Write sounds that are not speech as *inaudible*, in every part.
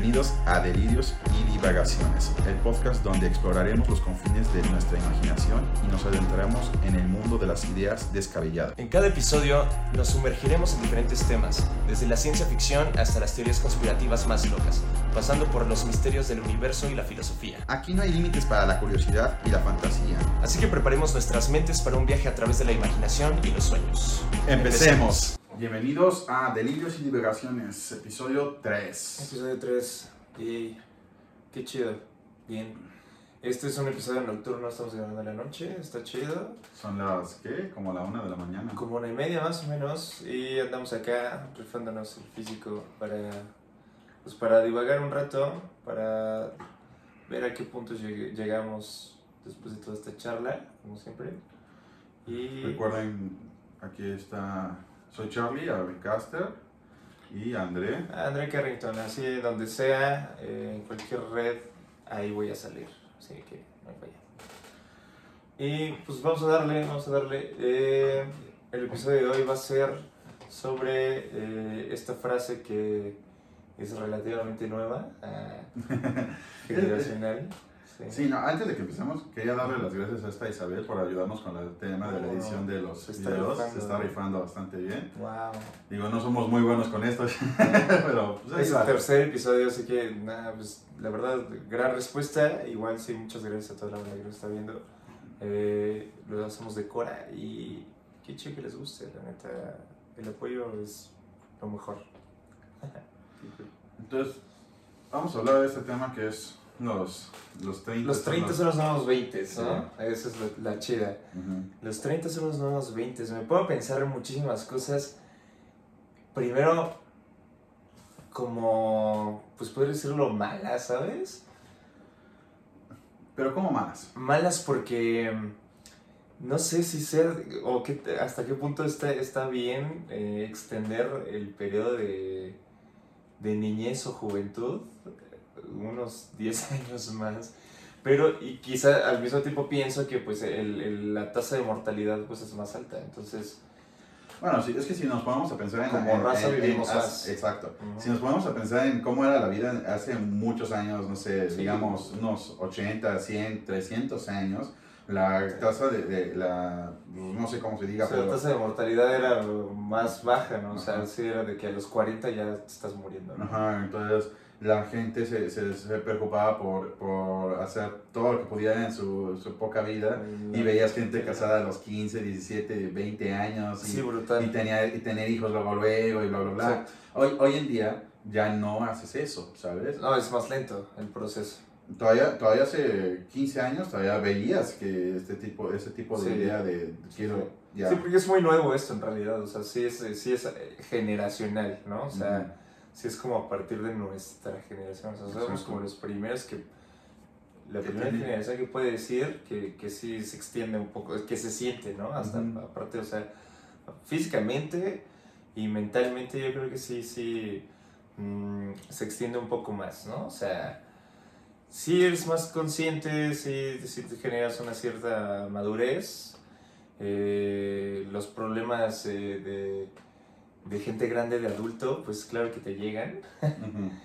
Bienvenidos a Delirios y Divagaciones, el podcast donde exploraremos los confines de nuestra imaginación y nos adentraremos en el mundo de las ideas descabelladas. En cada episodio nos sumergiremos en diferentes temas, desde la ciencia ficción hasta las teorías conspirativas más locas, pasando por los misterios del universo y la filosofía. Aquí no hay límites para la curiosidad y la fantasía. Así que preparemos nuestras mentes para un viaje a través de la imaginación y los sueños. Empecemos. Bienvenidos a Delirios y Divagaciones, episodio 3. Episodio 3. Y qué chido. Bien. Este es un episodio nocturno, estamos grabando en la noche, está chido. Son las, ¿qué? Como la una de la mañana. Como una y media más o menos. Y andamos acá rifándonos el físico para, pues para divagar un rato, para ver a qué puntos lleg- llegamos después de toda esta charla, como siempre. Y Recuerden, aquí está, soy Charlie, Caster y André. André Carrington, así donde sea, eh, en cualquier red, ahí voy a salir. Así que no hay falla. Y pues vamos a darle, vamos a darle. eh, el episodio de hoy va a ser sobre eh, esta frase que es relativamente nueva, ah, *laughs* generacional. Sí. Sí, no, antes de que empecemos, quería darle las gracias a esta Isabel por ayudarnos con el tema de la edición de los Se está videos. rifando. Se está rifando bastante bien. Wow. Digo, no somos muy buenos con esto, *laughs* pero pues ahí Es el tercer episodio, así que nada, pues la verdad, gran respuesta. Igual sí, muchas gracias a toda la banda que nos está viendo. Eh, lo hacemos de Cora y qué chido que les guste, la neta. El apoyo es lo mejor. *laughs* Entonces, vamos a hablar de este tema que es los, los 30. Los 30 son los nuevos 20, ¿no? Sí. Esa es la, la chida. Ujú. Los 30 son los nuevos 20. Me puedo pensar en muchísimas cosas. Primero, como, pues puede decirlo malas, ¿sabes? Pero ¿cómo más? Malas porque mm, no sé si ser o qué, hasta qué punto está, está bien eh, extender el periodo de, de niñez o juventud unos *laughs* 10 años más. Pero y quizá al mismo tiempo pienso que pues el, el- la tasa de mortalidad pues es más alta. Entonces, Bueno, sí, es que si nos ponemos a pensar en... Como en- raza en- en- vivimos as- más. Exacto. Ujú. Si nos ponemos a pensar en cómo era la vida hace muchos años, no sé, Sí. digamos unos 80, 100, 300 años, la tasa de, de la... no sé cómo se diga, o sea, la pero... tasa de mortalidad era más baja, ¿no? O sea, Ajá. sí era de que a los 40 ya te estás muriendo, ¿no? Ajá, entonces la gente se, se, se preocupaba por, por hacer todo lo que pudiera en su, su poca vida y veías gente casada a los 15, 17, 20 años y, Sí, brutal. y, tenía, y tener hijos luego luego y bla bla bla. Hoy, hoy en día ya no haces eso, ¿sabes? No, es más lento el proceso. Todavía, todavía hace 15 años todavía veías que este tipo, ese tipo de Sí. idea de quiero ya. Sí, porque es muy nuevo esto en realidad, o sea, sí es, sí es eh, generacional, ¿no? O sea, Ujú. sí es como a partir de nuestra generación, o sea, somos Exacto. como los primeros que, la primera generación que puede decir que, que sí se extiende un poco, que se siente, ¿no? Hasta aparte, o sea, físicamente y mentalmente yo creo que sí, sí mm, se extiende un poco más, ¿no? O sea, sí eres más consciente, sí, sí te generas una cierta madurez. eh, los problemas eh, de, de gente grande, de adulto, pues claro que te llegan. *laughs*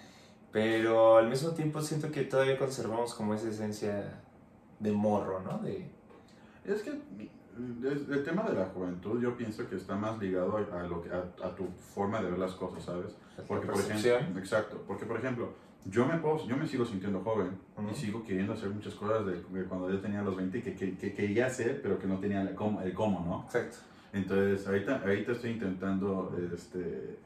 Pero al mismo tiempo siento que todavía conservamos como esa esencia de morro, ¿no? De, Es que el tema de la juventud yo pienso que está más ligado a, lo que, a, a tu forma de ver las cosas, ¿sabes? Porque, por percepción. ejemplo, exacto, porque por ejemplo, yo me, puedo, yo me sigo sintiendo joven Ujú. y sigo queriendo hacer muchas cosas de, de cuando yo tenía los 20 que, que, que quería hacer, pero que no tenía el cómo, el cómo, ¿no? Exacto. Entonces, ahorita, ahorita estoy intentando este,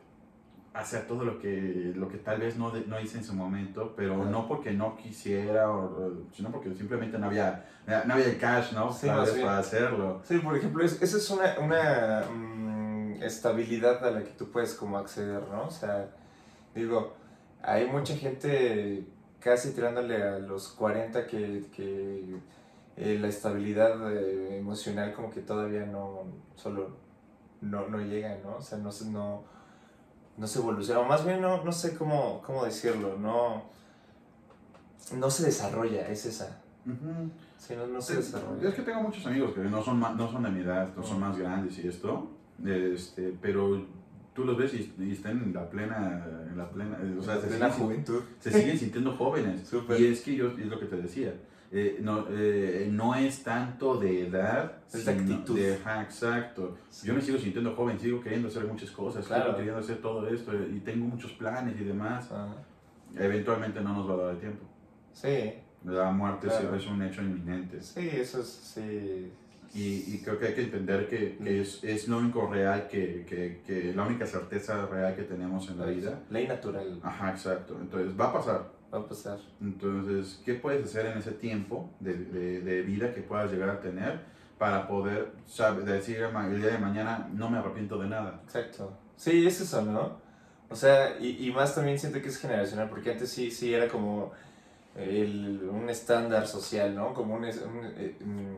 hacer todo lo que, lo que tal vez no, de- no hice en su momento, pero no porque no quisiera, o, sino porque simplemente no había, no había el cash, ¿no? Sí, bien. para hacerlo. Sí, por ejemplo, es- esa es una, una mm, estabilidad a la que tú puedes como acceder, ¿no? O sea, digo, hay mucha gente casi tirándole a los 40 que, que eh, la estabilidad eh, emocional como que todavía no, solo no, no llega, ¿no? O sea, no se, no, no se evoluciona, o más bien no, no sé cómo, cómo decirlo, no, no se desarrolla, es esa. Sí, no, no se desarrolla. Es que tengo muchos amigos que no son, no son de mi edad, no son más grandes y esto, este, pero tú los ves y, y están en la plena, en la plena, eh, o sea, se siguen, juventud. se siguen sintiendo jóvenes. Y es que yo, es lo que te decía, eh, no, eh, no es tanto de edad, Es actitud. de- ajá, exacto. Yo me sigo sintiendo joven, sigo queriendo hacer muchas cosas, Claro. sigo queriendo hacer todo esto y tengo muchos planes y demás. Ajá. Eventualmente no nos va a dar el tiempo. Sí, La muerte Claro. es un hecho inminente. sí, eso es, sí. Y, y creo que hay que entender que, que es, es lo único real, que, que, que la única certeza real que tenemos en la vida. Ley natural Ajá, exacto. Entonces va a pasar. va a pasar. Entonces, ¿qué puedes hacer en ese tiempo de, de, de vida que puedas llegar a tener para poder sabe, decir "Ma- el día de mañana no me arrepiento de nada? Exacto. Sí, es eso, ¿no? O sea, y, y más también siento que es generacional, porque antes sí, sí era como el- un estándar social, ¿no? Como un, eh, mm,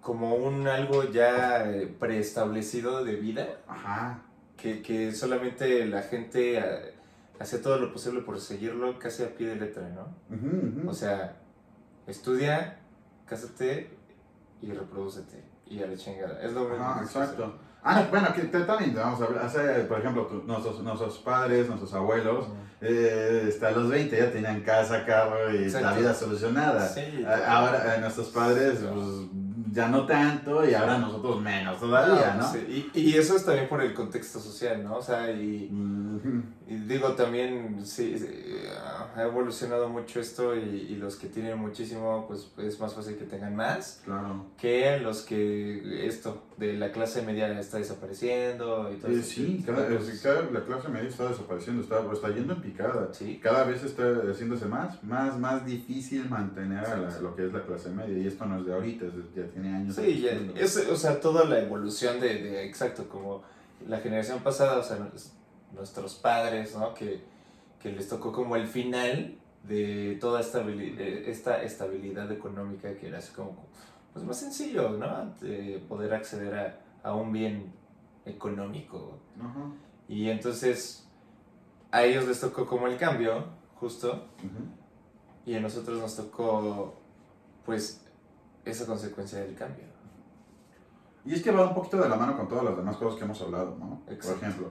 como un algo ya eh, preestablecido de vida, Ajá, que, que solamente la gente eh, hacía todo lo posible por seguirlo casi a pie de letra, ¿no? O sea, estudia, cásate y reproducete. Y a la chingada. Es lo se hace. exacto. Ah, bueno, que te- también vamos a hablar, por ejemplo, tu- nuestros, nuestros padres, nuestros abuelos, eh, hasta los 20 ya tenían casa, carro y la vida solucionada. Sí, Ahora eh, nuestros padres pues, ya no tanto y ahora nosotros menos todavía, ¿no? Sí, Y, y eso es también por el contexto social, ¿no? O sea, y, y digo también, sí, sí, ha evolucionado mucho esto y, y los que tienen muchísimo, pues es más fácil que tengan más Claro. que los que esto de la clase media está desapareciendo y todo Eh, eso. sí, cada, es- cada- la clase media está desapareciendo, está, está yendo en picada. Sí, Cada vez está haciéndose más, más, más difícil mantener a la- lo que es la clase media. Y esto no es de ahorita, es ya tiene años. sí, ya, es, o sea, toda la evolución de, de, exacto, como la generación pasada, o sea, nuestros padres, ¿no? Que, que les tocó como el final de toda esta, eh, esta estabilidad económica que era así como, pues más sencillo, ¿no? De poder acceder a, a un bien económico. Y entonces a ellos les tocó como el cambio, justo, y a nosotros nos tocó, pues, esa consecuencia del cambio. Y es que va un poquito de la mano con todas las demás cosas que hemos hablado, ¿no? Exacto. Por ejemplo.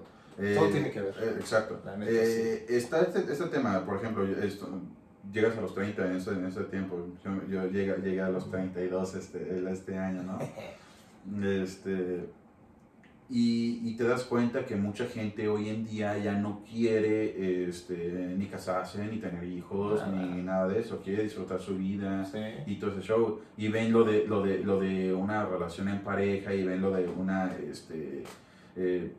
Todo tiene que ver. eh, exacto. Neta, Eh, Está este, este tema, por ejemplo, esto, llegas a los 30 en ese, en ese tiempo. Yo, yo llegué, llegué a los 32 este, este año, ¿no? *laughs* Este, y, y te das cuenta que mucha gente hoy en día ya no quiere este, ni casarse, ni tener hijos, Nada. ni nada de eso. Quiere disfrutar su vida Sí. y todo ese show. Y ven lo de, lo de, lo de una relación en pareja y ven lo de una... Este, eh,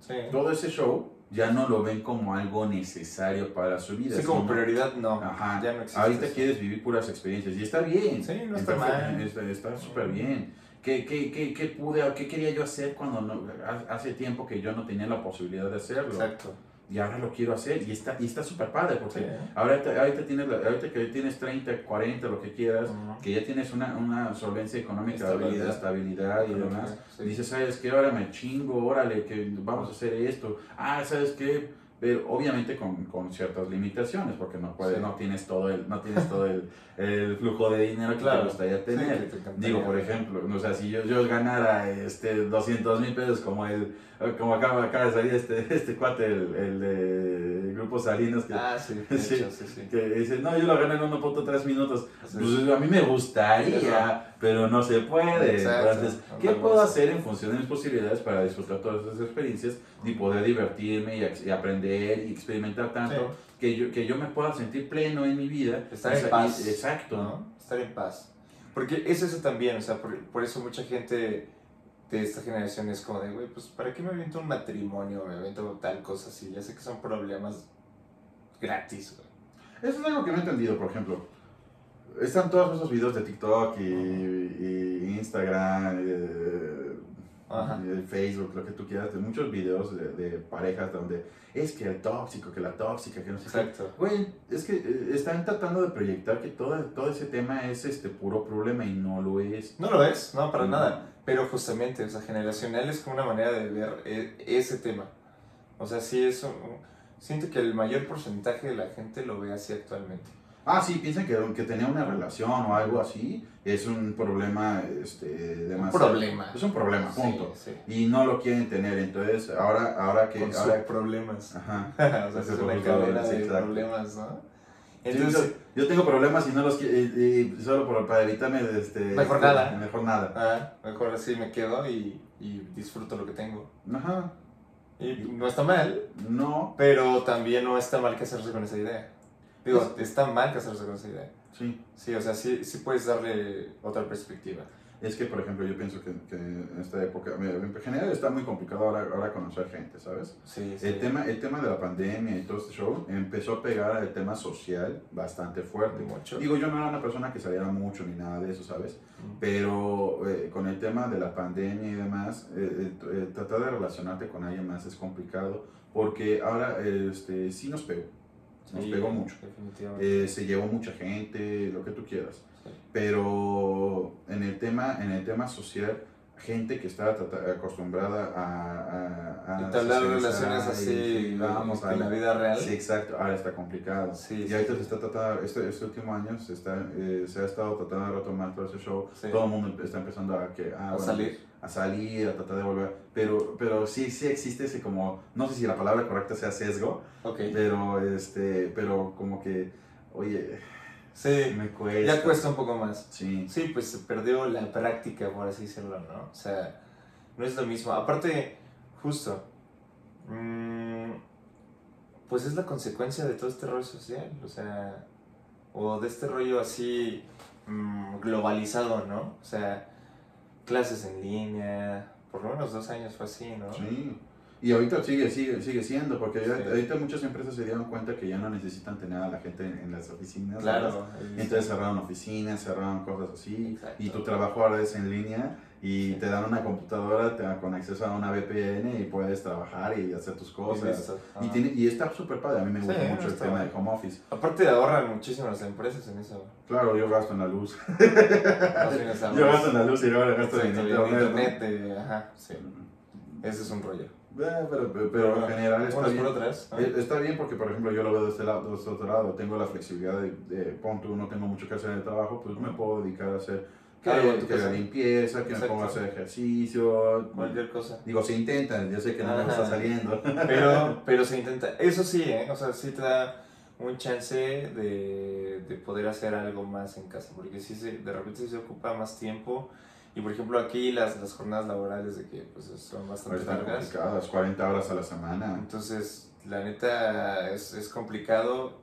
Sí. todo ese show ya no lo ven como algo necesario para su vida. Sí, como prioridad no. Ajá. Ya no existe. Ahorita eso. quieres vivir puras experiencias y está bien. Sí, no está mal. Está está súper bien. ¿Qué, qué, qué, qué pude, qué quería yo hacer cuando no, ha- hace tiempo que yo no tenía la posibilidad de hacerlo? Exacto. Y ahora lo quiero hacer y está y está súper padre porque Sí. ahorita, ahorita, tienes la- ahorita que tienes 30, 40, lo que quieras, que ya tienes una, una solvencia económica, Estabilidad. estabilidad y demás. Sí. Dices, ¿sabes qué? Ahora me chingo, órale, que vamos a hacer esto. Ah, ¿sabes qué? Pero obviamente con, con ciertas limitaciones, porque no puedes, Sí. no tienes todo el, no tienes todo el, *laughs* el flujo de dinero que Claro. te gustaría tener. que te. Digo, por ejemplo, o sea, si yo, yo ganara este 200 mil pesos como el como acaba, acaba de salir este, este cuate, el, el de Grupo Salinas, que, Ah, sí, *laughs* de Sí. hecho, sí, sí. que dice, no, yo lo gané en 1.3 minutos. Pues a mí me gustaría, pero no se puede. Exacto. Entonces, ¿qué puedo hacer en función de mis posibilidades para disfrutar todas esas experiencias y poder divertirme y, aprender y experimentar tanto que, yo, que yo me pueda sentir pleno en mi vida? Estar en paz. y- Exacto. ¿no? Estar en paz. Porque es eso también, o sea, por, por eso mucha gente de esta generación es como de, güey, pues ¿para qué me aviento un matrimonio? Me aviento tal cosa así. Ya sé que son problemas gratis, güey. Eso es algo que no he entendido, por ejemplo. Están todos esos videos de TikTok y, y Instagram, eh, Ajá. y Facebook, lo que tú quieras, de muchos videos de, de parejas donde es que el tóxico, que la tóxica, que no sé qué. Exacto. Güey, es que eh, están tratando de proyectar que todo, todo ese tema es este puro problema y no lo es. No lo es, no, para Mm. nada. Pero justamente, o sea, generacional es como una manera de ver e- ese tema. O sea, sí es un- un- Siento que el mayor porcentaje de la gente lo ve así actualmente. Ah, sí, piensan que, que tenía una relación o algo así es un problema este, demasiado. Un problema. Es un problema, punto. Sí, Y no lo quieren tener, entonces ahora, ahora que... Con ahora, problemas. Ajá. *laughs* o sea, es una cadena sí, de problemas, ¿no? Sí, Entonces, yo, yo tengo problemas y no los quiero, y, y solo por, para evitarme de este... Mejor este, nada. Mejor nada. ah, mejor así me quedo y, y disfruto lo que tengo. Ajá. Y no está mal, No, pero también no está mal casarse con esa idea. Digo, está mal casarse con esa idea. sí. Sí, o sea, sí, sí puedes darle otra perspectiva. Es que, por ejemplo, yo pienso que, que en esta época, en general está muy complicado ahora, ahora conocer gente, ¿sabes? Sí, sí. El tema, el tema de la pandemia y todo este show empezó a pegar el tema social bastante fuerte. Mucho. Digo, yo no era una persona que saliera mucho ni nada de eso, ¿sabes? Mm. Pero eh, con el tema de la pandemia y demás, eh, eh, eh, tratar de relacionarte con alguien más es complicado porque ahora este, sí nos pegó, nos Sí, pegó mucho. Definitivamente. Eh, se llevó mucha gente, lo que tú quieras. Pero en el tema, en el tema social, gente que estaba acostumbrada a... a, a Entablar relaciones así y vamos en la vida real. Sí, exacto, ahora está complicado. Sí, y sí, ahorita se está tratando, este, este último año se, está, eh, se ha estado tratando de retomar todo ese show. Sí. Todo el mundo está empezando a, que, ah, A bueno, salir. a salir, a tratar de volver. Pero, pero sí, sí existe ese como, no sé si la palabra correcta sea sesgo, Ok. pero, este, pero como que, oye, Sí, me cuesta. ya cuesta un poco más. Sí, Sí, pues se perdió la práctica, por así decirlo, ¿no? O sea, no es lo mismo. Aparte, justo, mm, pues es la consecuencia de todo este rollo social, o sea, o de este rollo así mm, globalizado, ¿no? O sea, clases en línea, por lo menos dos años fue así, ¿no? sí. Y ahorita sigue, sigue, sigue siendo, porque Sí. ahorita muchas empresas se dieron cuenta que ya no necesitan tener a la gente en, en las oficinas. Claro. Y Entonces cerraron oficinas, cerraron cosas así, Exacto. y tu trabajo ahora es en línea y te dan una computadora te con acceso a una VPN y puedes trabajar y hacer tus cosas. Y, tiene, y está súper padre, a mí me Sí, gusta mucho el tema bien. de home office. Aparte ahorran muchísimo las empresas en eso. Claro, yo gasto en la luz. *laughs* Yo gasto en la luz y ahora gasto en internet. de- ajá, sí. Ese es un rollo. Eh, pero, pero, pero en general está bien. ¿no? Eh, Está bien porque, por ejemplo, yo lo veo de este lado, de este otro lado. Tengo la flexibilidad de, de pon tú, no tengo mucho que hacer en el trabajo, pues me puedo dedicar a hacer que, Algo la limpieza, que me Exacto. ponga a hacer ejercicio. Cualquier cosa. Digo, se intentan, yo sé que no me está saliendo. Pero, *laughs* pero se intenta. Eso sí, ¿eh? O sea, sí te da un chance de, de poder hacer algo más en casa. Porque sí se, de repente se ocupa más tiempo. Y por ejemplo, aquí las, las jornadas laborales de que pues, son bastante Están largas. complicadas, 40 horas a la semana. Entonces, la neta es, es complicado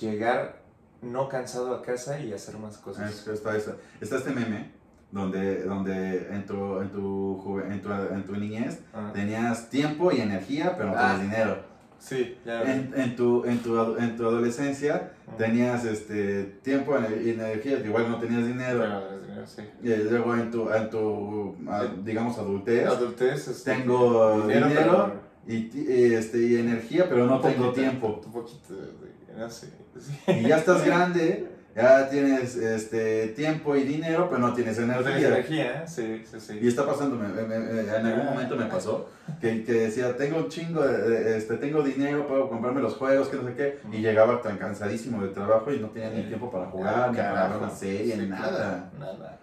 llegar no cansado a casa y hacer más cosas. Es que está, está, está este meme donde, donde en, tu, en, tu, juve- en, tu, en tu niñez Ah, tenías tiempo y energía, pero no Ah. tenías dinero. sí, ya. En, en, tu, en, tu, en tu adolescencia tenías este, tiempo y energía, igual no tenías dinero. pero, dinero, sí. Y luego en tu, en tu ah, digamos, adultez, Adultez, este, tengo dinero, pero- y, este, y energía, pero no tengo tiempo. Un poquito de, no sé, sí. Y ya estás grande, ya tienes este, tiempo y dinero, pero no tienes No tienes energía. energía, sí, sí, sí. Y está pasando, me- me- me- en algún momento me pasó, que, que decía, tengo un chingo, de, este, tengo dinero, puedo comprarme los juegos, que no sé qué, y llegaba tan cansadísimo del trabajo y no tenía ni tiempo para jugar, ni para ver una serie, ni nada. nada.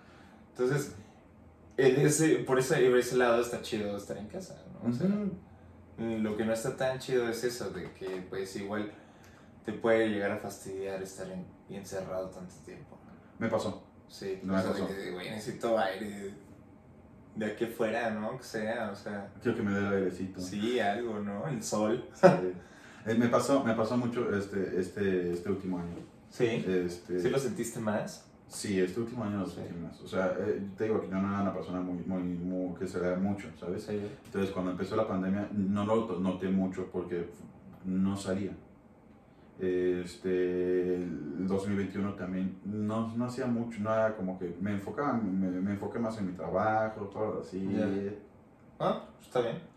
Entonces, en ese, por ese, por ese lado está chido estar en casa, ¿no? O sea. Lo que no está tan chido es eso, de que pues igual te puede llegar a fastidiar estar en- encerrado tanto tiempo. Me pasó. Sí, No me de pasó. que, güey, necesito aire de aquí afuera, ¿no? Que sea, o sea, Quiero que me dé el airecito. sí, algo, ¿no? El sol. *laughs* Sí. Eh, me pasó, me pasó mucho este, este, este último año. Sí. Este, ¿Sí lo sentiste más? Sí, este último año lo Sí. sentí más. O sea, eh, te digo que yo no era una persona muy, muy, muy que se vea mucho, ¿sabes? Sí. Entonces, cuando empezó la pandemia, no lo noté mucho porque no salía. Este, el 2021 también no, no hacía mucho, nada como que me enfocaba, me, me enfoqué más en mi trabajo, todo así. Ya. Ah, está bien.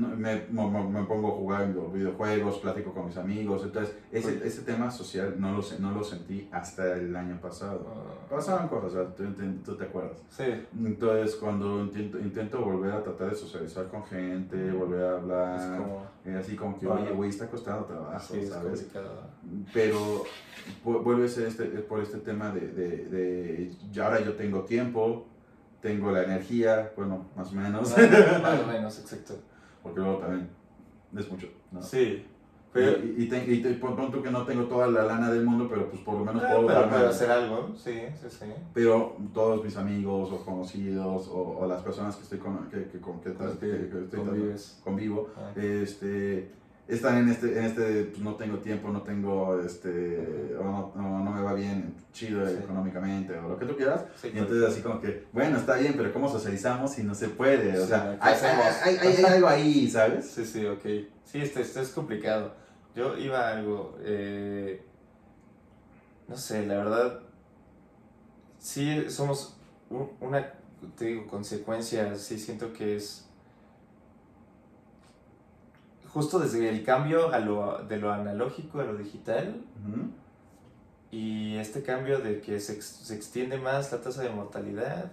Me, me, me pongo a jugar videojuegos, platico con mis amigos, entonces ese, ese tema social no lo, no lo sentí hasta el año pasado. Ah, Pasaban cosas, o sea, tú, tú- te acuerdas. sí, Entonces, cuando intento, intento volver a tratar de socializar con gente, volver a es hablar, como... eh, así como que, oye, güey, está costando trabajo, Sí, es ¿sabes? Pero vu- vuelve a ser este, por este tema de, de, de, ya ahora yo tengo tiempo, tengo la energía, bueno, más o menos, más o menos, exacto. Porque luego también es mucho, ¿no? Sí, pero... y, y, te- y te- pon pon tú que no tengo toda la lana del mundo, pero pues por lo menos Ah, puedo pero puedo hacer algo, sí, sí, sí. Pero todos mis amigos o conocidos o, o las personas que estoy con que, que, con que, que- estoy convives. convivo, Ah. este, están en este, en este pues, no tengo tiempo, no tengo, este, o no, no, no me va bien chido Sí. económicamente o lo que tú quieras. Sí, Y entonces así como que, bueno, está bien, pero ¿cómo socializamos si no se puede? O Sí, sea, ¿qué hay, hay, hay, hay algo ahí, ¿sabes? Sí, sí, ok. Sí, esto, esto es complicado. Yo iba a algo, eh, no sé, la verdad, sí somos un- una, te digo, consecuencia, sí siento que es justo desde el cambio a lo, de lo analógico a lo digital y este cambio de que se, se extiende más la tasa de mortalidad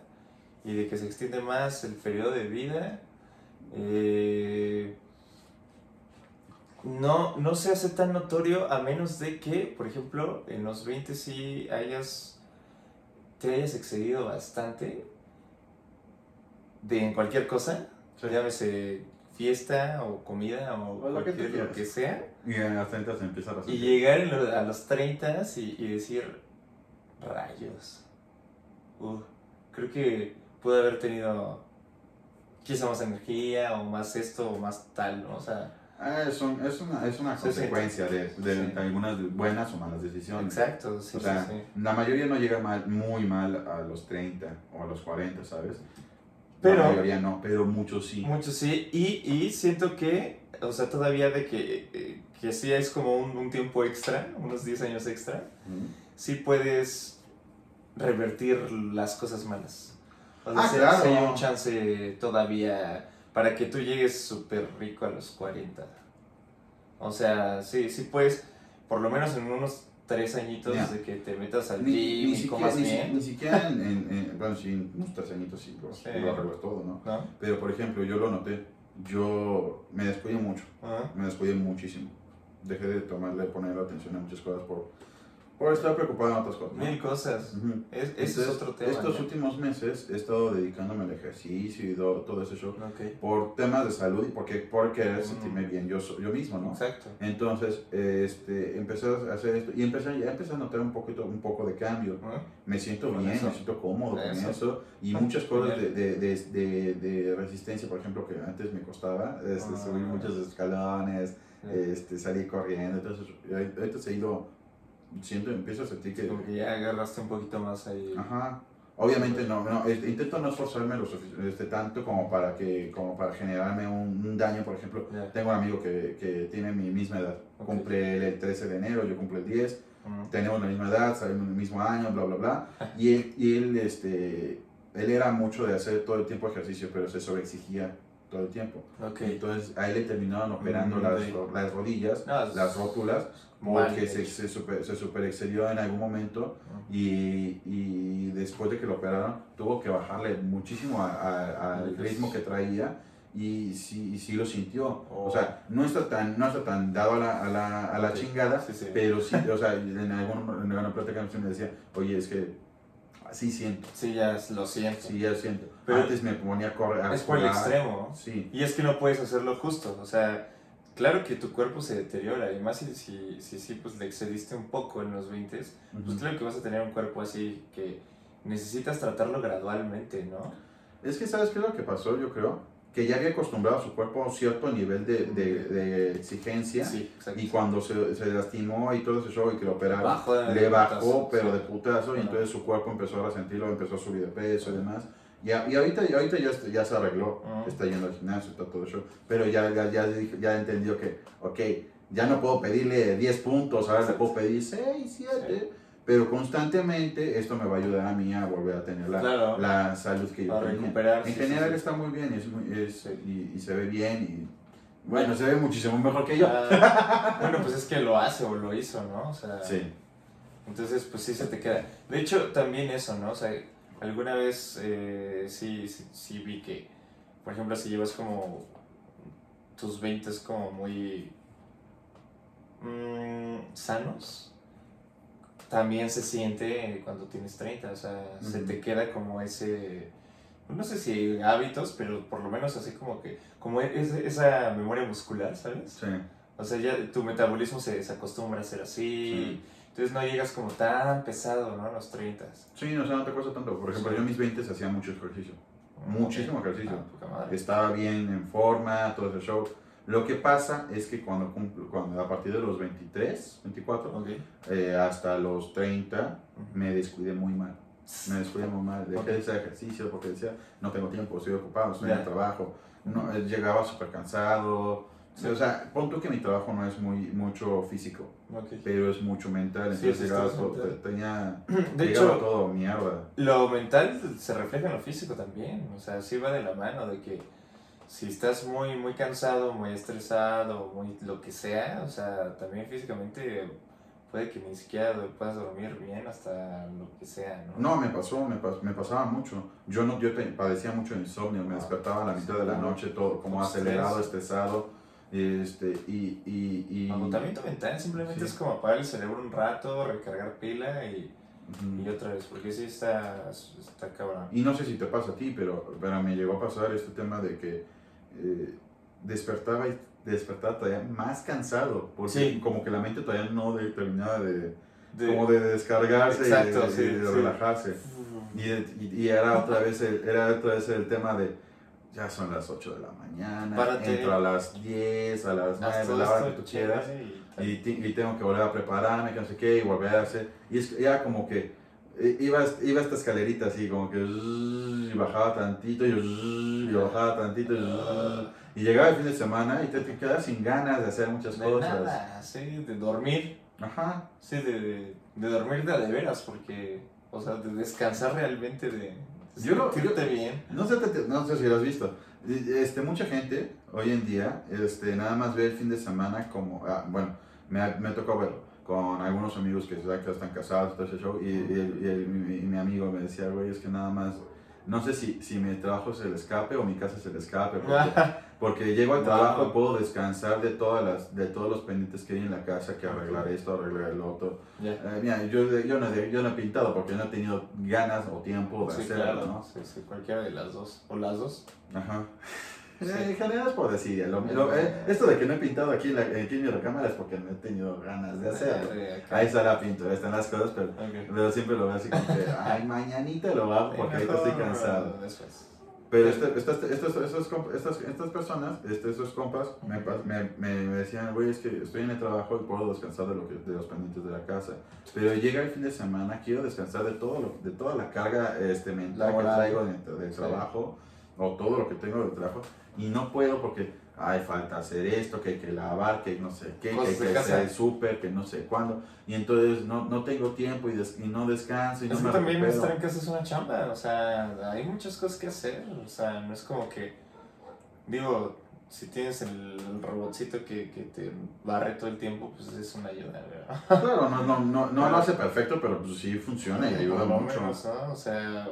y de que se extiende más el periodo de vida, eh, no, no se hace tan notorio a menos de que, por ejemplo, en los 20 sí hayas, te hayas excedido bastante de en cualquier cosa, Sí. llámese fiesta o comida o, O lo que lo que sea. Y en las 30 se empieza a Y llegar en lo- a los 30 y, y decir, rayos. Uh, creo que pude haber tenido quizá más energía o más esto o más tal, ¿no? O sea, Ah, es, un- es una, es una Sí, sí. consecuencia de, de Sí. algunas buenas o malas decisiones. exacto, sí, O sí, sea, sí. la mayoría no llega mal, muy mal a los 30 o a los 40, ¿sabes? Pero- la mayoría no, pero muchos sí. Mucho sí, y, y siento que, o sea, todavía de que, que sí es como un, un tiempo extra, unos 10 años extra, sí puedes revertir las cosas malas. O sea, Ah, claro. sí hay un chance todavía para que tú llegues súper rico a los 40. O sea, sí, sí puedes, por lo menos en unos tres añitos Ya. de que te metas al Ni, gym ni y siquiera, comas ni, bien, ni siquiera en, en- en- bueno, sí, unos tres añitos sí, lo, Sí. lo arreglas todo, ¿no? ¿no? Pero, por ejemplo, yo lo noté, yo me descuidé mucho, me descuidé muchísimo. Dejé de tomarle, poner atención a muchas cosas por, por estar preocupado en otras cosas, ¿no? Mil cosas. Ujú. Es, ese Entonces, es otro tema. Estos ¿no? últimos meses he estado dedicándome al ejercicio y do- todo ese show Ok, por temas de salud y porque por querer Mm. sentirme bien yo, yo mismo, ¿no? exacto. Entonces, este, empecé a hacer esto y empecé, ya empecé a notar un poquito, un poco de cambio. Me siento bien, eso. me siento cómodo Eso. con eso y Ah, muchas cosas de, de, de, de resistencia, por ejemplo, que antes me costaba, este, Ah. subir muchos escalones, este, salir corriendo, entonces ahorita se ha ido, siento, empiezo a sentir que... Como que ya agarraste un poquito más ahí. Ajá. Obviamente no, no intento no esforzarme lo este, tanto como para que como para generarme un, un daño, por ejemplo. Ya. Tengo un amigo que, que tiene mi misma edad. Ok. Cumple el, el 13 de enero, yo cumplo el 10. Mm. Tenemos la misma edad, salimos el mismo año, bla, bla, bla. *laughs* Y él, y él, este, él era mucho de hacer todo el tiempo ejercicio, pero se sobreexigía todo el tiempo. Ok. Entonces a él le terminaron operando Mm, las, sí. las rodillas, No, las rótulas, mal porque se, se, super, se superexcedió en algún momento y, y después de que lo operaron tuvo que bajarle muchísimo a- a- al ritmo que traía y sí, y sí lo sintió. Oh. O sea, no está tan, no está tan dado a la, a la, a la Ok. chingada, Sí, sí. pero sí, *laughs* o sea, en, algún, en alguna plática me decía, oye, es que sí siento, Sí, ya lo siento. sí ya siento. Pero Antes me ponía a correr. es por el extremo. ¿no? Sí. Y es que no puedes hacerlo justo. O sea, claro que tu cuerpo se deteriora. Y más si, si, si, si, pues, le excediste un poco en los 20 pues Ujú. claro que vas a tener un cuerpo así que necesitas tratarlo gradualmente, ¿no? Es que, ¿sabes qué es lo que pasó? Yo creo que ya había acostumbrado a su cuerpo a un cierto nivel de, de, de exigencia. Sí. Y cuando se, se lastimó y todo ese show y que lo operaron, Bajo le bajó, putazo, pero sí. de putazo, y entonces su cuerpo empezó a resentirlo, empezó a subir de peso y demás. Y, a- y ahorita, y ahorita ya, ya se arregló, Ajá. está yendo al gimnasio, está todo eso, pero ya, ya, ya, ya entendió que, ok, ya no puedo pedirle 10 puntos, ahora le puedo pedir 6, 7, pero constantemente esto me va a ayudar a mí a volver a tener la, Claro. la salud que yo recuperar. En sí, general sí, sí. está muy bien y, es muy- es- y, y se ve bien Bueno, se ve muchísimo mejor que yo. Ah, *laughs* bueno, pues es que lo hace o lo hizo, ¿no? O sea, Sí. entonces pues sí se te queda. De hecho, también eso, ¿no? O sea, alguna vez eh, sí, sí, sí vi que, por ejemplo, si llevas como tus 20 como muy mm, sanos, también se siente cuando tienes 30, o sea, se te queda como ese, no sé si hábitos, pero por lo menos así como que, como es, esa memoria muscular, ¿sabes? Sí. O sea, ya tu metabolismo se, se acostumbra a ser así, entonces no llegas como tan pesado, ¿no? A los 30. Sí, no, o sea, no te cuesta tanto. Por ejemplo, Sí. yo en mis 20 hacía mucho ejercicio. Muchísimo ejercicio. Ah. Estaba bien en forma, todo ese show. Lo que pasa es que cuando, cumplo, cuando a partir de los 23, 24, Ok. eh, hasta los 30, Ujú. me descuidé muy mal. Me descuidé muy mal. Dejé Ok. de hacer ejercicio porque decía, no tengo tiempo, estoy ocupado, estoy en Ya. el trabajo. No, eh, llegaba súper cansado. Sí. O sea, pon tú que mi trabajo no es muy, mucho físico, Ok. pero es mucho mental. Sí, Entonces sí, llegaba todo, tenía, *clears throat* De llegaba hecho, todo mierda. lo mental se refleja en lo físico también. O sea, sí va de la mano de que si estás muy, muy cansado, muy estresado, muy lo que sea, o sea, también físicamente puede que ni siquiera puedas dormir bien hasta lo que sea, ¿no? No, me pasó, me, pas- me pasaba mucho. Yo no, yo te- padecía mucho de insomnio, me Ah, despertaba a la mitad de la sí. noche, todo como acelerado, estresado, este, y, y, y, Agotamiento mental simplemente Sí. es como apagar el cerebro un rato, recargar pila y, y otra vez, porque sí está, está cabrón. Y no sé si te pasa a ti, pero, pero me llegó a pasar este tema de que eh, despertaba y despertaba todavía más cansado, porque Sí. como que la mente todavía no de- terminaba de, De- como de descargarse Exacto, y de, sí, de relajarse. Y, y, y era otra vez el, era otra vez el tema de ya son las 8 de la mañana, Párate. entro a las 10, a las 9, Haz todo la hora que esto, tú quieras, chévere, y- y, tengo que volver a prepararme, que no sé qué, y volver a hacer. Y es, era como que eh, iba, iba esta escalerita así, como que y bajaba tantito, y, y bajaba tantito, y, llegaba el fin de semana y te, te quedas sin ganas de hacer muchas De cosas. nada, sí, de dormir, Ajá. sí, de, de, de dormir de a de veras, porque, o sea, de descansar realmente, de Yo lo- bien. No sé, no sé si lo has visto. Este, mucha gente hoy en día este, nada más ve el fin de semana como, ah, bueno, me, me tocó verlo con algunos amigos que ya que están casados, todo ese show, y, y el- y el- mi, y mi amigo me decía, güey, es que nada más, no sé si, si mi trabajo es el escape o mi casa es el escape, porque, *laughs* porque llego al Wow. trabajo y puedo descansar de, todas las, de todos los pendientes que hay en la casa, que arreglar esto, arreglar el otro. Eh, mira, yo, yo, no, yo no he pintado porque no he tenido ganas o tiempo de Sí, hacerlo, claro, ¿no? sí, sí, cualquiera de las dos, o las dos. Ajá. Sí. Eh, En general es por decir, lo- lo- eh, esto de que no he pintado aquí en, la, aquí en mi recámara es porque no he tenido ganas de hacerlo. De acá. Ahí está la pintura, están las cosas, pero, pero siempre lo veo así como que, ay, mañanita lo hago porque ahorita estoy cansado. Después. Pero este, estas, estas, estas, estas, estas personas, este, estos compas, me, me, me, decían, güey, es que estoy en el trabajo y puedo descansar de, lo que, de los pendientes de la casa. Pero llega el fin de semana, quiero descansar de, todo lo, de toda la carga este, mental que traigo de, de Sí. trabajo, o todo lo que tengo de trabajo, y no puedo porque, ay, falta hacer esto, que hay que lavar, que no sé qué, que hay que hacer el súper, que no sé cuándo, y entonces no, no tengo tiempo y, des- y no descanso y no Es que me también recupero. estar en casa es una chamba, o sea, hay muchas cosas que hacer, o sea, no es como que, digo, si tienes el, robotcito que, que te barre todo el tiempo, pues es una ayuda, ¿verdad? Claro, no, no, no, no lo hace perfecto, pero pues sí funciona y ayuda mucho. menos, ¿no? O sea,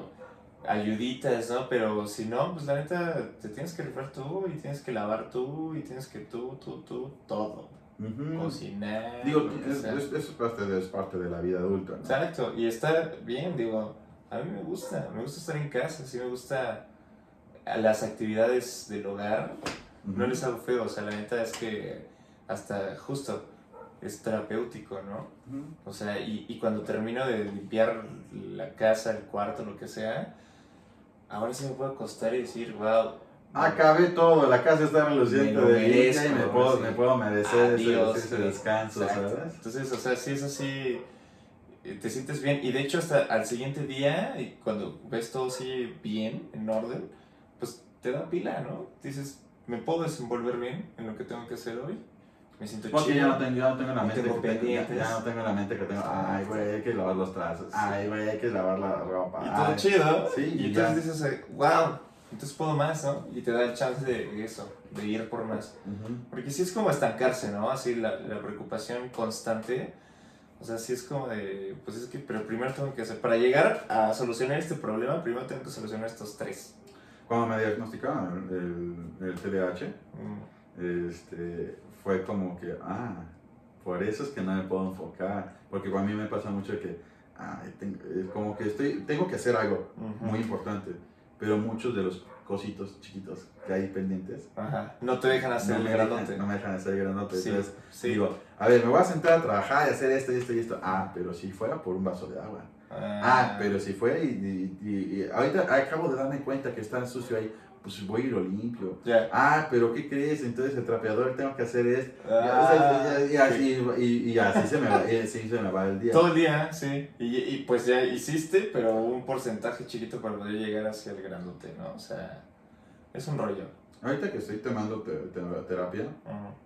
ayuditas, ¿no? Pero si no, pues la neta, te tienes que rifar tú y tienes que lavar tú y tienes que tú, tú, tú, todo. Ujú. Cocinar, Digo, que es, parte de, es parte de la vida adulta, ¿no? Exacto, y está bien, digo, a mí me gusta, me gusta estar en casa, sí me gusta las actividades del hogar, no les hago feo, o sea, la neta es que hasta justo es terapéutico, ¿no? O sea, y, y cuando termino de limpiar la casa, el cuarto, lo que sea, ahora sí me puedo acostar y decir, wow, Acabé todo, la casa está reluciente Me de limpia y merezco, me puedo, sí. me puedo merecer ese, Adiós, ese sí. descanso, Exacto. ¿sabes? Entonces, o sea, si es así, eh, te sientes bien. Y de hecho, hasta al siguiente día, y cuando ves todo así bien, en orden, pues te da pila, ¿no? Dices, me puedo desenvolver bien en lo que tengo que hacer hoy. Me siento Porque chido. ya no tengo, ya no tengo en la mente tengo que tengo, ya, pendientes. ya no tengo en la mente que tengo, ay, güey, hay que lavar los trazos, ay, güey, hay que lavar la ropa. Y todo ay. chido. Sí, y y entonces ya. dices, wow, entonces puedo más, ¿no? Y te da el chance de eso, de ir por más. Porque sí es como estancarse, ¿no? Así la, la preocupación constante. O sea, sí es como de, pues es que, pero primero tengo que hacer, para llegar a solucionar este problema, primero tengo que solucionar estos tres. Cuando me diagnosticaron el, el, TDAH, mm. este, fue como que, ah, por eso es que no me puedo enfocar. Porque a mí me pasa mucho que, ah, como que estoy, tengo que hacer algo muy importante pero muchos de los cositos chiquitos que hay pendientes. Ajá. No te dejan hacer el grandote. no me dejan hacer el grandote. Entonces digo, a ver, me voy a sentar a trabajar y hacer esto y esto y esto. Ah, pero si fuera por un vaso de agua. Ah, ah pero si fuera y, y, ahorita acabo de darme cuenta que está sucio ahí pues voy y lo limpio. Ah, pero ¿qué crees? Entonces el trapeador tengo que hacer esto. Ah, y, así, y, así, se me va, se me va el día. Todo el día, sí. Y, pues ya hiciste, pero un porcentaje chiquito para poder llegar hacia el grandote, ¿no? O sea, es un rollo. Ahorita que estoy tomando terapia,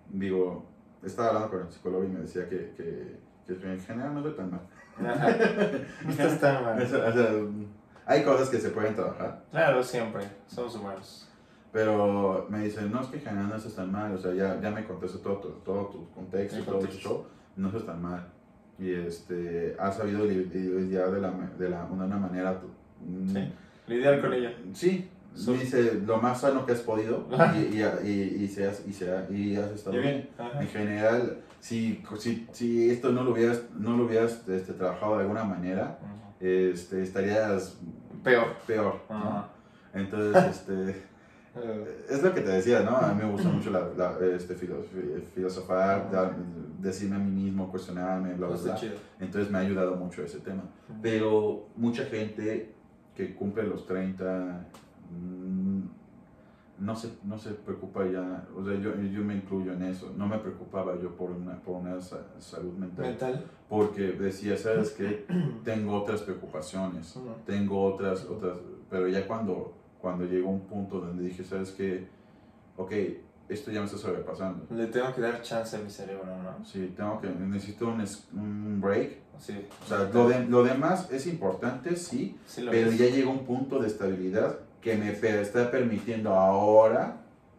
digo, estaba hablando con el psicólogo y me decía que, que, que en general no estoy tan mal. no estás tan mal. o sea, hay cosas que se pueden trabajar. Claro, siempre. Somos humanos. Pero me dicen, no, es que general no es tan mal. O sea, ya, ya me contaste todo, todo, todo tu contexto, todo tu show. No es tan mal. Y este, has sabido lidiar de, la, de la, una, manera... Mm, sí, lidiar con ella. Sí, me dice lo más sano que has podido *laughs* y, y, y, y, seas, y, sea, y has estado bien. En general, si, si, si, esto no lo hubieras, no lo hubieras este, trabajado de alguna manera, este, estarías peor. Peor. Entonces, *laughs* este, es lo que te decía, ¿no? A mí me gusta mucho la, la, este, filosofar, decirme a mí mismo, cuestionarme, bla, bla, bla. Entonces me ha ayudado mucho ese tema. Pero mucha gente que cumple los 30 no se, no se preocupa ya, o sea, yo, yo me incluyo en eso, no me preocupaba yo por una, por una salud mental, mental. Porque decía, sabes que *clears throat* tengo otras preocupaciones, tengo otras, otras, pero ya cuando, cuando llegó un punto donde dije, sabes que, ok, esto ya me está sobrepasando. Le tengo que dar chance a mi cerebro, ¿no? Sí, tengo que, necesito un, un break. Sí. O sea, lo, de, lo demás es importante, sí, pero ya llegó un punto de estabilidad que me está permitiendo ahora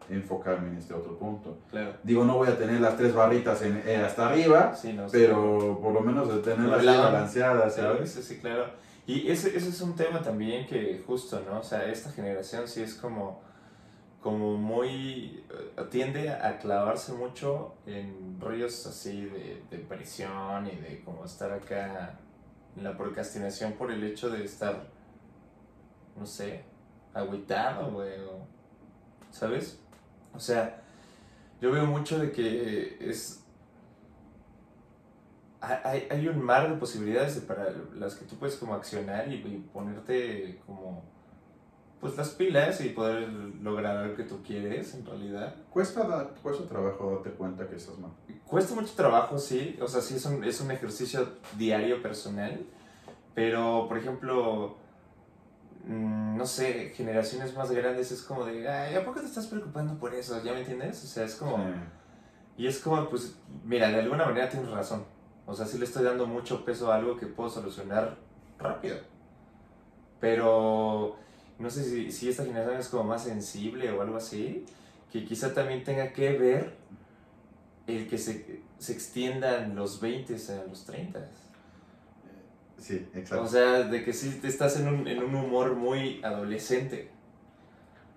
enfocarme en este otro punto. Digo, no voy a tener las tres barritas en, eh, hasta arriba, pero por lo menos de tenerlas balanceadas, ¿sabes? Sí, sí, claro. Y ese, ese es un tema también que justo, ¿no? O sea, esta generación sí es como, como muy, eh, tiende a clavarse mucho en rollos así de, de presión y de como estar acá en la procrastinación por el hecho de estar, no sé, agüitado, güey, ¿sabes? O sea, yo veo mucho de que es... Hay, hay un mar de posibilidades para las que tú puedes como accionar y, ponerte como pues las pilas y poder lograr lo que tú quieres en realidad. ¿Cuesta, cuesta trabajo darte cuenta que estás mal? Cuesta mucho trabajo, sí. O sea, sí es un, es un ejercicio diario personal. Pero, por ejemplo, no sé, generaciones más grandes es como de, ay, ¿a poco te estás preocupando por eso? ¿Ya me entiendes? O sea, es como... Y es como, pues, mira, de alguna manera tienes razón. O sea, sí le estoy dando mucho peso a algo que puedo solucionar rápido. Pero no sé si, si esta generación es como más sensible o algo así, que quizá también tenga que ver el que se, se extiendan los 20 a los 30. Sí, exacto. O sea, de que sí estás en un, en un humor muy adolescente.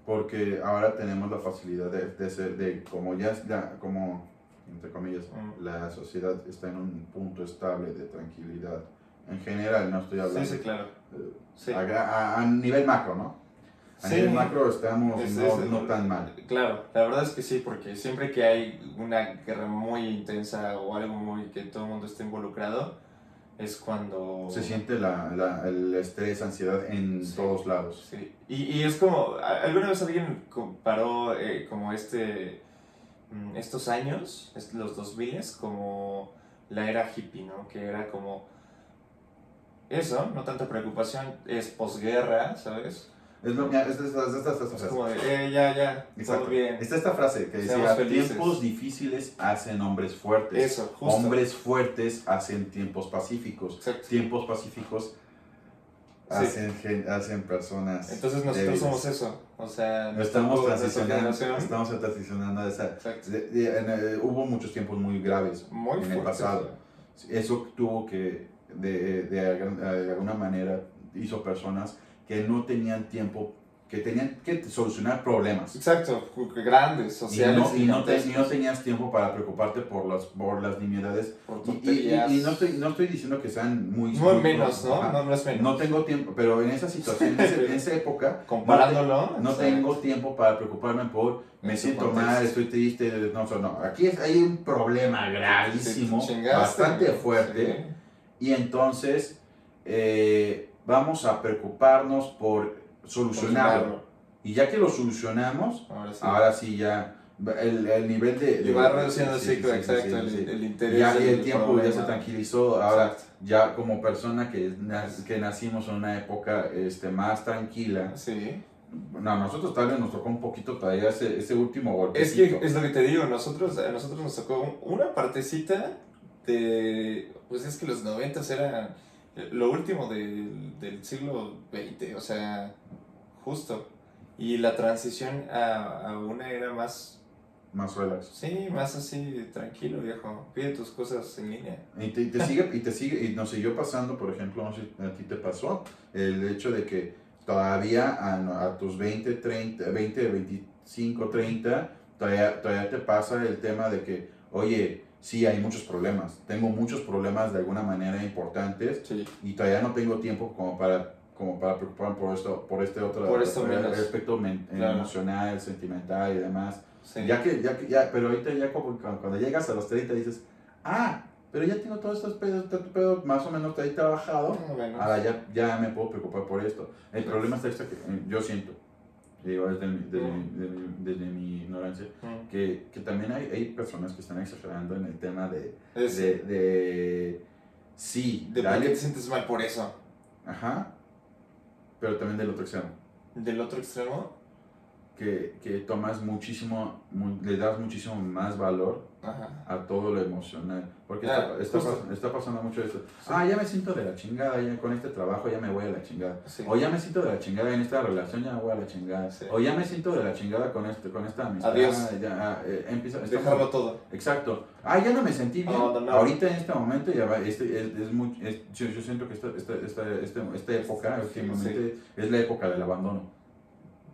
Porque ahora tenemos la facilidad de, de ser, de como ya, ya como, entre comillas, mm. la sociedad está en un punto estable de tranquilidad. En general, no estoy hablando. Sí, sí, claro. Sí. A, a, nivel macro, ¿no? A nivel macro estamos no, no, tan mal. Claro, la verdad es que sí, porque siempre que hay una guerra muy intensa o algo muy que todo el mundo esté involucrado, es cuando... Se siente la, la, el estrés, ansiedad en todos lados. Sí. Y, y, es como, alguna vez alguien comparó eh, como este, mm, estos años, los 2000 como la era hippie, ¿no? Que era como eso, no tanta preocupación, es posguerra, ¿sabes? Es lo es, es, es, como de, eh, ya, ya, todo bien. Está esta frase que decía, tiempos difíciles hacen hombres fuertes. Eso, justo. Hombres fuertes hacen tiempos pacíficos. Tiempos pacíficos hacen, gen- hacen personas. Entonces nosotros débiles. somos eso. O sea, estamos transicionando, estamos transicionando a esa. Exacto. de- de- en, eh, hubo muchos tiempos muy graves Muy en el fuerte, pasado. Eso tuvo que, de, de, de alguna manera, hizo personas que no tenían tiempo, que tenían que solucionar problemas. Exacto, grandes, Y sociales. no, y no, te- y no gigantescos, tenías tiempo para preocuparte por las, por las nimiedades. por Y, y- no, estoy, no estoy diciendo que sean muy... Muy- menos, ¿no? No, no es menos. No tengo tiempo, pero en esa situación, en, ese- en esa época, Comparándolo. no tengo tiempo para preocuparme por me siento contexto. mal, estoy triste, no, no, no. Aquí es- hay un problema gravísimo, bastante fuerte, Sí. y entonces eh, vamos a preocuparnos por solucionarlo. Y ya que lo solucionamos, Ahora sí. ahora sí ya el, el nivel de... y de- va reduciendo el ciclo, exacto, el, interés. Ya, y el tiempo ya se problema. tranquilizó, ahora Exacto. ya como persona que, que nacimos en una época este, más tranquila, Sí. no, a nosotros tal vez nos tocó un poquito todavía ese, ese último golpe. Es que es lo que te digo, nosotros, a nosotros nos tocó un- una partecita de. Pues es que los 90 eran lo último del, del siglo XX, o sea, justo. Y la transición a, a una era más. Más relax. Sí, más así, tranquilo, viejo. Pide tus cosas en línea. Y te, y te sigue, y te sigue, y nos siguió pasando, por ejemplo, no sé si a ti te pasó, el hecho de que todavía a, a tus 20, 30, 20, 25, 30, todavía, todavía te pasa el tema de que, oye, sí, hay muchos problemas, tengo muchos problemas de alguna manera importantes Sí. y todavía no tengo tiempo como para como para preocuparme por esto por este otro Por aspecto men- Claro. emocional sentimental y demás sí. ya que, ya que, ya, pero ahorita ya como cuando, llegas a los 30 dices, ah, pero ya tengo todos estos pedos, pedo más o menos ahí trabajado, menos. ahora ya, ya me puedo preocupar por esto. El problema está este que eh, yo siento, digo desde mi, desde, mi- desde mi- desde mi ignorancia, Mm. que, que también hay, hay personas que están exagerando en el tema de, Es- de, de sí, de por qué te sientes mal por eso. ajá, pero también del otro extremo. Del otro extremo, Que, que tomas muchísimo, mu- le das muchísimo más valor ajá. a todo lo emocional. Porque Ah, está, está, está pasando mucho esto. Sí. Ah, ya me siento de la chingada, ya con este trabajo ya me voy a la chingada. Sí. O ya me siento de la chingada en esta relación, ya me voy a la chingada. Sí. O ya me siento de la chingada con, este, con esta amistad. Adiós. Ya, ah, eh, empieza, Dejarlo todo. Exacto. Ah, ya no me sentí bien. No, no, no. Ahorita en este momento ya va, este, es, es muy, es- yo, yo siento que esta, esta, esta, esta, esta época últimamente es la época del abandono.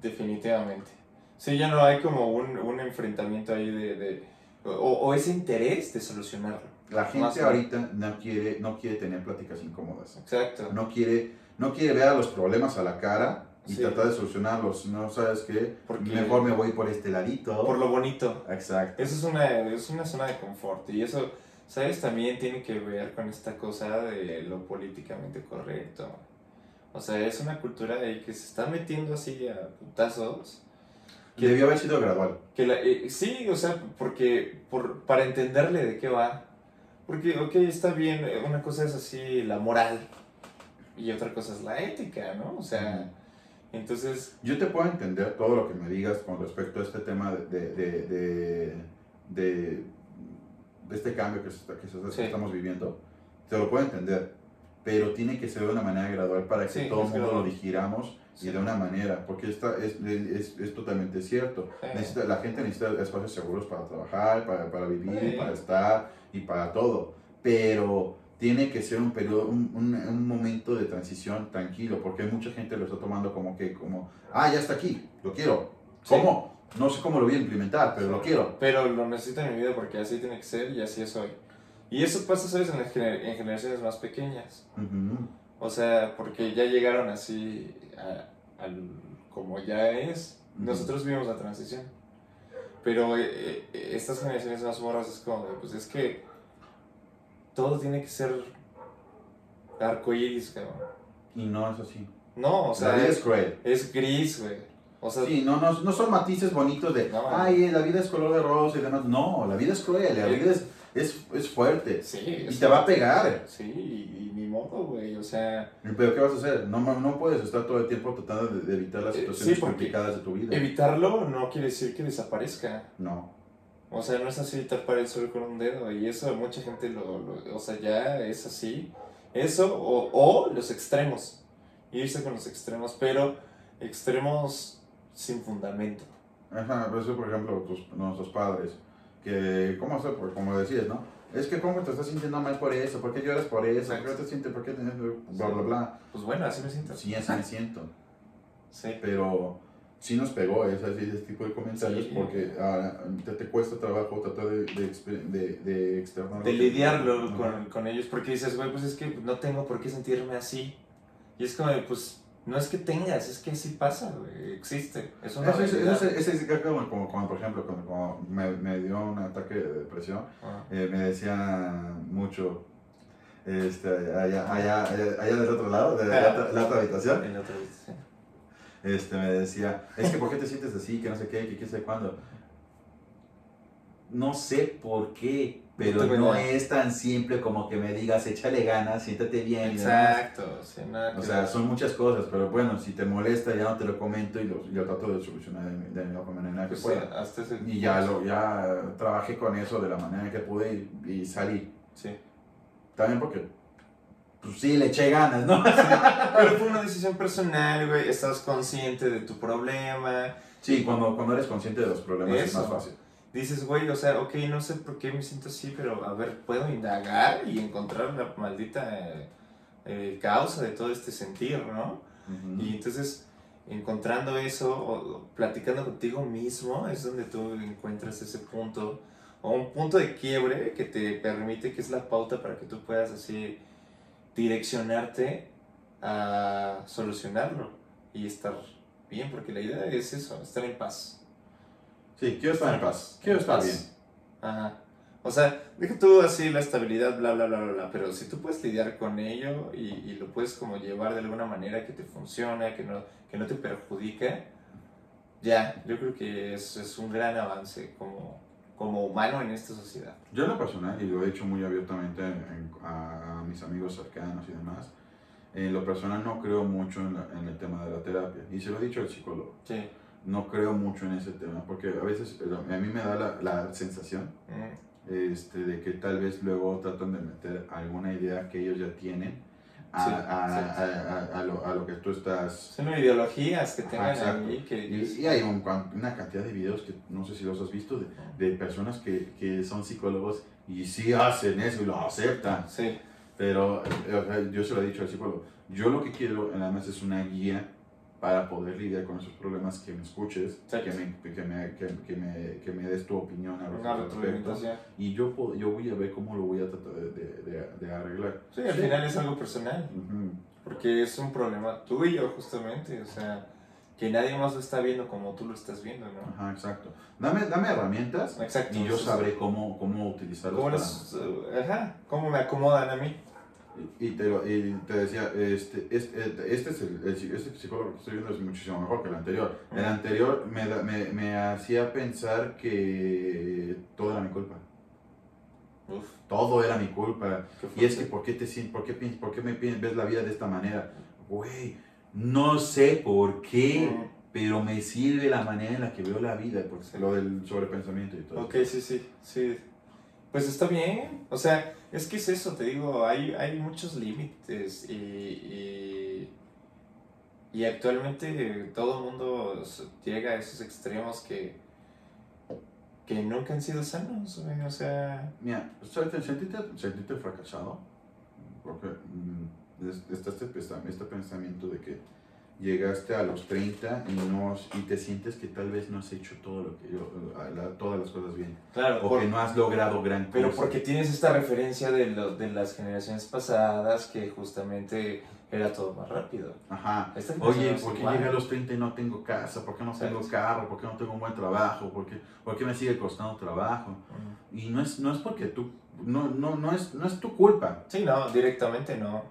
Definitivamente. Sí, ya no hay como un, un enfrentamiento ahí de... de- o, o ese interés de solucionarlo. La Más gente menos. ahorita no quiere, no quiere tener pláticas incómodas. Exacto. no quiere, no quiere ver a los problemas a la cara y Sí. tratar de solucionarlos. No sabes qué, Porque- mejor me voy por este ladito. Por lo bonito. Exacto. Eso es una, es una zona de confort. Y eso, ¿sabes? También tiene que ver con esta cosa de lo políticamente correcto. O sea, es una cultura ahí que se está metiendo así a putazos. Que debió haber sido gradual. Que la, eh, sí, o sea, porque por, para entenderle de qué va. Porque, ok, está bien, eh, una cosa es así la moral y otra cosa es la ética, ¿no? O sea, entonces, Yo te puedo entender todo lo que me digas con respecto a este tema de, de, de, de, de- este cambio que, que que Sí. estamos viviendo. Te lo puedo entender. Pero tiene que ser de una manera gradual para que Sí, todo el mundo lo digiramos Sí. y de una manera. Porque esta es, es, es totalmente cierto. Sí. Necesita- la gente necesita espacios seguros para trabajar, para, para vivir, para estar y para todo. Pero tiene que ser un periodo, un, un, un momento de transición tranquilo, porque mucha gente lo está tomando como que, como, ah, ya está aquí, lo quiero. ¿Cómo? No sé cómo lo voy a implementar, pero lo quiero. pero lo necesito en mi vida porque así tiene que ser y así es hoy. Y eso pasa, ¿sabes? En, las gener- en generaciones más pequeñas. O sea, porque ya llegaron así a- como ya es. Nosotros vivimos la transición. Pero eh, eh, estas generaciones más morras es como, pues es que todo tiene que ser arcoíris, cabrón. Y no es así. No, o sea, la vida es es, cruel. es gris, güey. O sea, Sí, no, no, no son matices bonitos de, No. ay, la vida es color de rosa y demás. No, la vida es cruel, la Sí. vida es, es, es fuerte. sí. Y es- te va a pegar. Sí, y, y ni modo, güey. O sea, Pero ¿qué vas a hacer? No, no puedes estar todo el tiempo tratando de, de evitar las Eh, situaciones sí, complicadas de tu vida. evitarlo no quiere decir que desaparezca. No. O sea, no es así tapar el sol con un dedo. Y eso mucha gente lo, lo- o sea, ya es así. Eso o, o los extremos. irse con los extremos, pero extremos sin fundamento. Ajá, por eso, por ejemplo, tus, nuestros padres, que, ¿cómo hacer? Pues, como decías, ¿no? Es que, ¿cómo te estás sintiendo mal por eso? ¿Por qué lloras por eso? ¿Por qué te sientes? ¿Por qué tienes bla, bla, bla? Pues bueno, así me siento. Sí, así me siento. Sí. Pero sí nos pegó ese, ese tipo de comentarios Sí. porque ah, te, te cuesta trabajo tratar de, de, de, de externar. de lidiarlo con, con ellos, porque dices, güey, pues es que no tengo por qué sentirme así. Y es como, pues, no es que tengas, es que así pasa, güey, existe. Es una Eso eso es, ese es como, como, como, por ejemplo, cuando, me, me dio un ataque de depresión, Ah, eh, me decían mucho, este, allá, allá, allá, allá del otro lado, de la, otra- la otra habitación, en otra vez, sí. este, me decía, es que ¿por qué te sientes así? Que no sé qué, que qué sé cuándo. No sé por qué, pero No es tan simple como que me digas, échale ganas, siéntate bien. Exacto, sí, nada O sea, ver. son muchas cosas, pero bueno, si te molesta ya no te lo comento y lo, yo trato de solucionar de, de la mejor manera que Pues pueda. Y ya, lo, ya trabajé con eso de la manera que pude y, y salí. Sí. También porque, pues sí, le eché ganas, ¿no? Pero fue una decisión personal, güey, estás consciente de tu problema, Sí, cuando, cuando eres consciente de los problemas es Eso. más fácil. Dices, güey, o sea, ok, no sé por qué me siento así, pero a ver, puedo indagar y encontrar la maldita eh, eh, causa de todo este sentir, ¿no? Y entonces, encontrando eso, o, o platicando contigo mismo, es donde tú encuentras ese punto, o un punto de quiebre que te permite, que es la pauta para que tú puedas así direccionarte a solucionarlo y estar bien, porque la idea es eso, estar en paz. Sí, quiero estar en paz. Quiero estar bien. Ajá. O sea, deja tú así la estabilidad, bla, bla, bla, bla, bla, pero si tú puedes lidiar con ello y, y lo puedes como llevar de alguna manera que te funcione, que no, que no te perjudique, ya, yo creo que es, es un gran avance como, como humano en esta sociedad. Yo en lo personal, y lo he hecho muy abiertamente en- a, a mis amigos cercanos y demás, en lo personal no creo mucho en, la- en el tema de la terapia. Y se lo he dicho al psicólogo. Sí. No creo mucho en ese tema, porque a veces eh, a mí me da la, la sensación Mm, este, de que tal vez luego tratan de meter alguna idea que ellos ya tienen a, Sí, a, sí, sí. a- lo, a lo que tú estás... Son ideologías que tengan ahí que... Y, y hay un una cantidad de videos que no sé si los has visto de, de personas que, que son psicólogos y sí hacen eso y lo aceptan. Sí, Pero eh, o sea, yo se lo he dicho al psicólogo. Yo lo que quiero nada más es una guía para poder lidiar con esos problemas, que me escuches, que me, que, me, que, que me, que me des tu opinión una respecto. retroalimentación. Y yo, yo voy a ver cómo lo voy a tratar de, de, arreglar. Sí, al final es algo personal. Porque es un problema tuyo, justamente. O sea, que nadie más lo está viendo como tú lo estás viendo, ¿no? Ajá, exacto. Dame, dame herramientas Exacto. y yo sabré cómo, cómo utilizarlos. ¿Cómo, para- les- uh, ajá, ¿Cómo me acomodan a mí? Y te, lo- y te decía, este, este, este, es el, el este psicólogo que estoy viendo es muchísimo mejor que el anterior. El anterior me, me, me hacía pensar que todo era mi culpa. Uf, Todo era mi culpa. Y es que. ¿por qué, te, por qué, por qué me ves la vida de esta manera? Güey, no sé por qué, pero me sirve la manera en la que veo la vida, porque Sí. lo del sobrepensamiento y todo. Ok, sí, sí, sí. Pues está bien. O sea, es que es eso, te digo, hay, hay muchos límites y, y, y actualmente todo el mundo llega a esos extremos que, que nunca han sido sanos. O sea, Mira, ¿sabes? sentirte, sentirte fracasado, porque mm, es- está este, este pensamiento de que llegaste a los 30 y, no, y te sientes que tal vez no has hecho todo lo que yo, la- todas las cosas bien, claro, o por- que no has logrado gran pero cosa. porque tienes esta referencia de, lo- de las generaciones pasadas que justamente era todo más rápido. Ajá. Oye, ¿por qué llegué a los 30 y no tengo casa? ¿Por qué no tengo carro? ¿Por qué no tengo un buen trabajo? ¿Por qué, por qué me sigue costando trabajo? Y no es, no es porque tú, no, no, no, es, no es tu culpa. Sí, no, directamente no.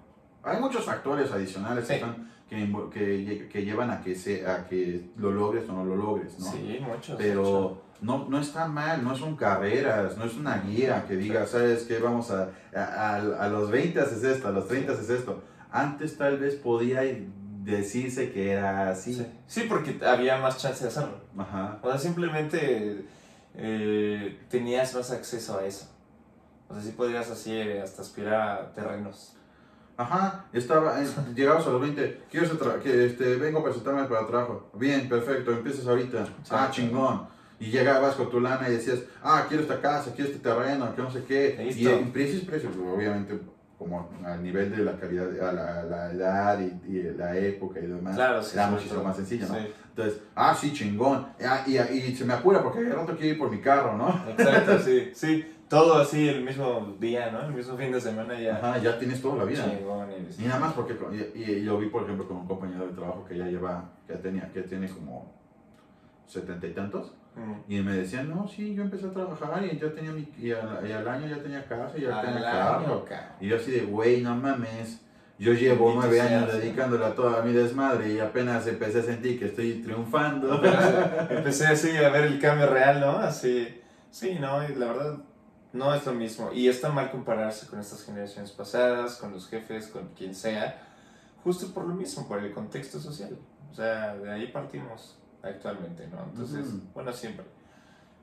Hay muchos factores adicionales que, Sí. están- que, que, que llevan a que, se, a que lo logres o no lo logres, ¿no? Sí, muchos. Pero no, no está mal, no son carreras, no es una guía que diga, ¿sabes qué? Vamos a, a, a- los 20 haces esto, a los 30 haces esto. Antes tal vez podía decirse que era así. Sí. Sí, porque había más chance de hacerlo. Ajá. O sea, simplemente eh, tenías más acceso a eso. O sea, sí podrías así eh, hasta aspirar a terrenos. Ajá, estaba, eh, llegabas a los 20, quiero que este, vengo a presentarme para trabajo. Bien, perfecto, empiezas ahorita. Ah, chingón. Y llegabas con tu lana y decías, ah, quiero esta casa, quiero este terreno, que no sé qué. Y Listo. en precios, precios, obviamente, como al nivel de la calidad, a la, la edad y, y la época y demás, Claro, sí. era muchísimo más sencillo, ¿no? Sí, Entonces, ah, sí, chingón. Ah, y, y se me apura porque de rato quiero ir por mi carro, ¿no? exacto, sí, sí. Todo así el mismo día, ¿no? El mismo fin de semana ya. Ajá, ya tienes toda la vida. Chingón, y- Y nada más porque, y, y yo vi, por ejemplo, con un compañero de trabajo que ya lleva, que tenía, que tiene como setenta y tantos, y me decían, no, sí, yo empecé a trabajar y ya tenía mi, y al, y al año ya tenía casa y ya Al tenía carro. Y yo así de, güey, no mames, yo llevo nueve años sí. dedicándole a toda mi desmadre y apenas empecé a sentir que estoy triunfando. Apenas Empecé así a ver el cambio real, ¿no? Así, sí, no, y la verdad no es lo mismo. Y está mal compararse con estas generaciones pasadas, con los jefes, con quien sea, justo por lo mismo, por el contexto social. O sea, de ahí partimos actualmente, ¿no? Entonces, bueno, siempre.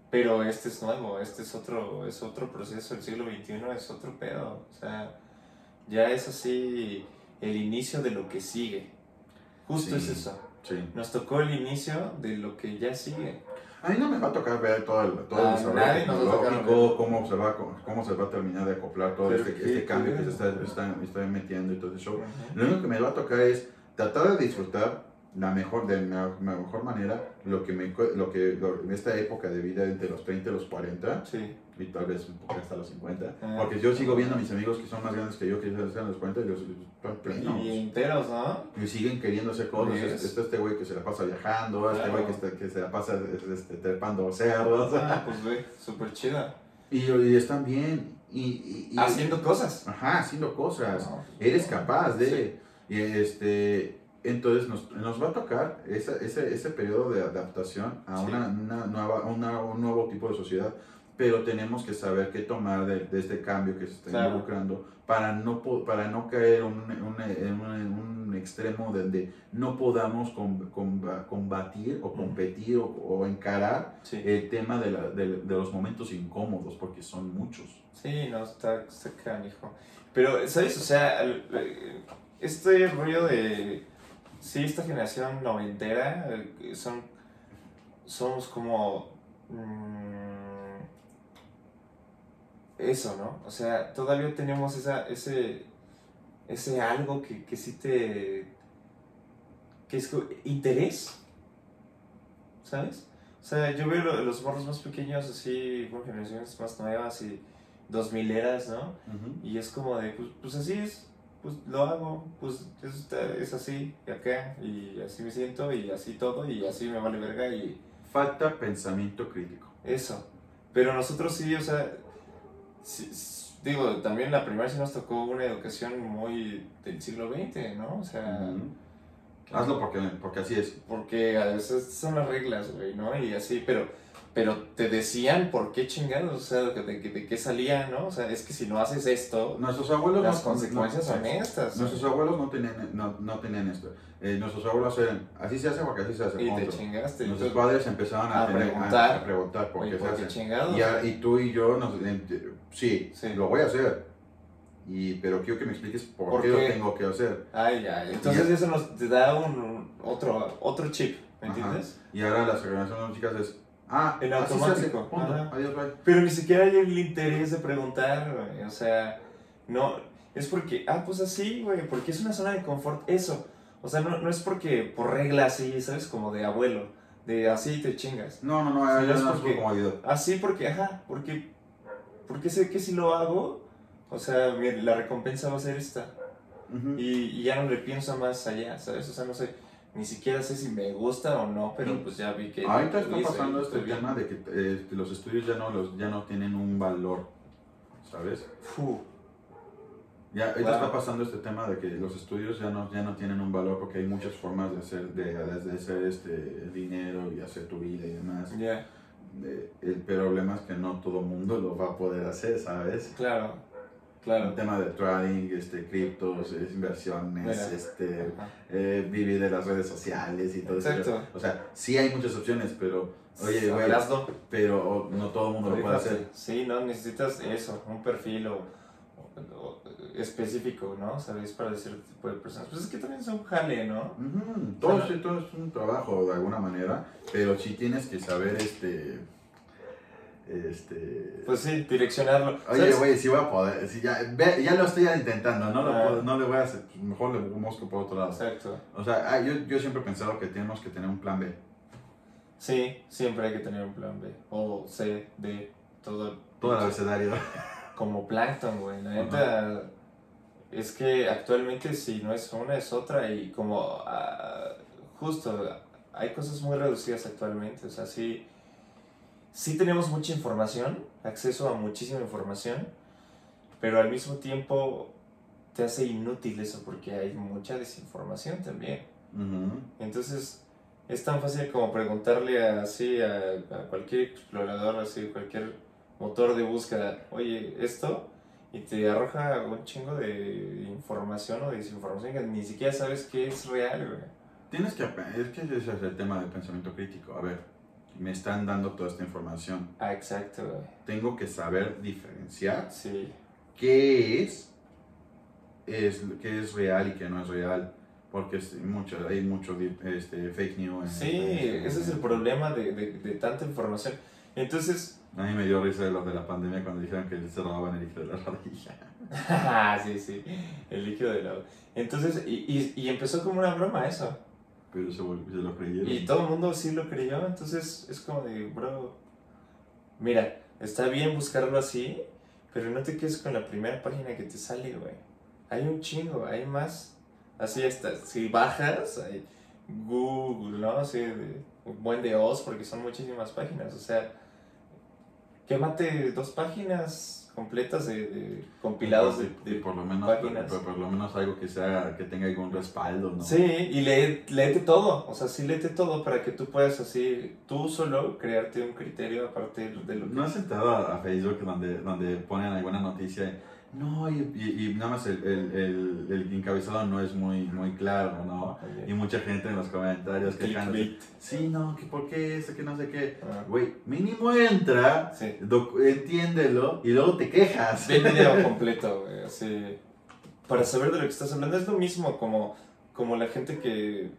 Pero este es nuevo, este es otro, es otro proceso, el siglo XXI es otro pedo. O sea, ya es así el inicio de lo que sigue. Justo Sí. es eso. Sí. Nos tocó el inicio de lo que ya sigue. A mí no me va a tocar ver todo el, todo el A desarrollo tecnológico, cómo se, va, cómo se va a terminar de acoplar todo este, este cambio que se está, está, está metiendo y todo eso. Lo único que me va a tocar es tratar de disfrutar la mejor, de la mejor manera lo que me, lo que, lo- en esta época de vida entre los 30 y los 40 Sí, y tal vez un poco hasta los 50. Ah. Porque yo sigo viendo a mis amigos que son más grandes que yo, que ya están los 40 y los están plenos. y enteros, ¿no? Y siguen queriendo hacer cosas. Yes. Es- Está este güey que se la pasa viajando, este Claro. güey que, está- que se la pasa este, trepando cerros. Ah, pues güey, súper chida. Y, y están bien. Y, y- y- Haciendo cosas. Ajá, haciendo cosas. No, Eres capaz de. Sí. Y este, entonces nos, nos va a tocar esa- ese, ese periodo de adaptación a Sí. una, una nueva, una- un nuevo tipo de sociedad, pero tenemos que saber qué tomar de, de este cambio que se está Claro. involucrando para no, para no caer en un, un- un- un extremo donde no podamos com- comba- combatir o competir o, o encarar Sí. el tema de, la- de- de los momentos incómodos, porque son muchos. Sí, no, está, está canijo. Pero, ¿sabes? O sea, eh, este rollo de. Sí, esta generación noventera eh, son. Somos como. mm, eso, ¿no? O sea, todavía tenemos esa, ese. Ese algo que, que sí te. que es interés. ¿Sabes? O sea, yo veo lo- los morros más pequeños, así, con generaciones más nuevas y dos mileras, ¿no? Y es como de, pues, pues así es, pues lo hago, pues es, es así, y acá, y así me siento, y así todo, y así me vale verga, y Falta pensamiento crítico. eso. Pero nosotros sí, o sea, sí- digo, también la primera sí nos tocó una educación muy del siglo XX, ¿no? O sea, Ujú. Hazlo porque, porque así es. porque a veces son las reglas, güey, ¿no? Y así, pero, pero te decían por qué chingados, o sea, de, de, de qué salía, ¿no? O sea, es que si no haces esto, Nuestros abuelos las no- consecuencias no- son estas. Nuestros abuelos no tenían, no, no tenían esto. Eh, nuestros abuelos eran, así se hace porque así se hace. Y te chingaste. Nuestros padres empezaban a, a tener- a- preguntar. a preguntar por qué se ¿por qué hace. Y, y tú y yo, nos, eh, sí, Sí. lo voy a hacer. Y, pero quiero que me expliques por, ¿Por qué, lo qué? tengo que hacer. Ay, ay. Entonces eso nos te da un, un- otro, otro chip, ¿me Ajá. entiendes? Y ahora las chicas es, ah, En hace, automático. Ajá. adiós, bye. Pero ni siquiera hay el interés de preguntar, güey. O sea, no. Es porque, ah, pues así, güey. Porque es una zona de confort. Eso. O sea, no, no es porque por regla así, ¿sabes? Como de abuelo. De así te chingas. No, no, no, ya es no es porque-. Así porque, ajá. Porque, porque sé que si lo hago, o sea, la recompensa va a ser esta. Ujú. Y, y ya no le pienso más allá, ¿sabes? O sea, no sé. Ni siquiera sé si me gusta o no, pero pues ya vi que. Ahorita está pasando este tema de que eh, los estudios ya no, los, ya no tienen un valor, ¿sabes? Fu, Ya ahorita Wow. está pasando este tema de que los estudios ya no, ya no tienen un valor porque hay muchas formas de hacer, de, de hacer este dinero y hacer tu vida y demás. ya, Eh, el problema es que no todo mundo lo va a poder hacer, ¿sabes? claro, El claro. tema de trading, este, criptos, es- inversiones, Mira. este, eh, vivir de las redes sociales y todo eso. O sea, sí hay muchas opciones, pero, oye, güey, pero no todo el mundo lo puede hacer. Sí, no, necesitas eso, un perfil o específico, ¿no? ¿Sabes? Para cierto tipo de personas. Pues es que también es un jale, ¿no? Todo, sí, todo es un trabajo de alguna manera, pero sí tienes que saber este. Este. Pues sí, direccionarlo. Oye, güey, sí voy a poder. sí, ya, ve- ya lo estoy intentando, no, lo Ah. puedo- no le voy a hacer. Mejor le busco por otro lado. Exacto. O sea, ah, yo, yo siempre he pensado que tenemos que tener un plan B. Sí, siempre hay que tener un plan B. O C, D, todo. Todo el abecedario. Como Plankton, güey. La neta. Es que actualmente si no es una es otra y como ah, justo hay cosas muy reducidas actualmente, o sea, sí, sí tenemos mucha información, acceso a muchísima información, pero al mismo tiempo te hace inútil eso porque hay mucha desinformación también. Entonces es tan fácil como preguntarle así a, a cualquier explorador, así cualquier motor de búsqueda, oye, esto, y te arroja un chingo de información o desinformación que ni siquiera sabes qué es real, güey. Tienes que es que ese es el tema del pensamiento crítico. A ver, me están dando toda esta información. Ah, exacto, güey. Tengo que saber diferenciar Sí, qué es, es qué es real y qué no es real. Porque es mucho, hay mucho este, fake news. en- sí, en- ese es el problema de, de, de tanta información. Entonces, A mí me dio risa de los de la pandemia cuando dijeron que se robaban el líquido de la rodilla. ah, *laughs* sí, sí, el líquido del agua. Entonces, y, y, y empezó como una broma eso. Pero se, se lo creyeron. Y todo el mundo sí lo creyó, entonces es como de, bro, mira, está bien buscarlo así, pero no te quedes con la primera página que te sale, güey. Hay un chingo, hay más. Así está, si bajas, hay Google, ¿no? Así de, buen de Oz, porque son muchísimas páginas, o sea, quémate dos páginas completas de, de compilados de, Y de por lo menos, páginas. pero por lo menos algo que sea que tenga algún respaldo, ¿no? Sí, y lee, léete todo, o sea, sí léete todo para que tú puedas así, tú solo crearte un criterio a partir de lo que... ¿No has entrado a, a Facebook donde, donde ponen alguna noticia? No, y, y, y nada más el, el, el, el encabezado no es muy, muy claro, ¿no? Y mucha gente en los comentarios quejándose. Sí, no, que por qué eso, que no sé qué. Ah, Güey, mínimo entra, Sí. entiéndelo y luego te quejas. Ve el video *laughs* completo, güey, así, para saber de lo que estás hablando. Es lo mismo como, como la gente que,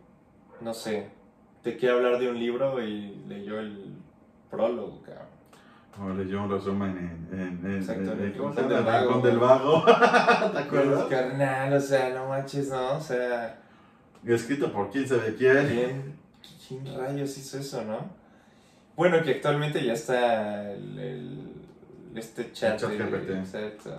no sé, te quiere hablar de un libro y leyó el prólogo, cabrón. O leyó un resumen en, en, en, Exacto, en- en en- ¿cómo se Rincón del Vago, del. *laughs* ¿Te acuerdas? Carnal, o sea, no manches, ¿no? O sea, Escrito por quién sabe quién. ¿quién, quién rayos hizo eso, no? Bueno, que actualmente ya está el, el- este chat. El chat GPT. Exacto.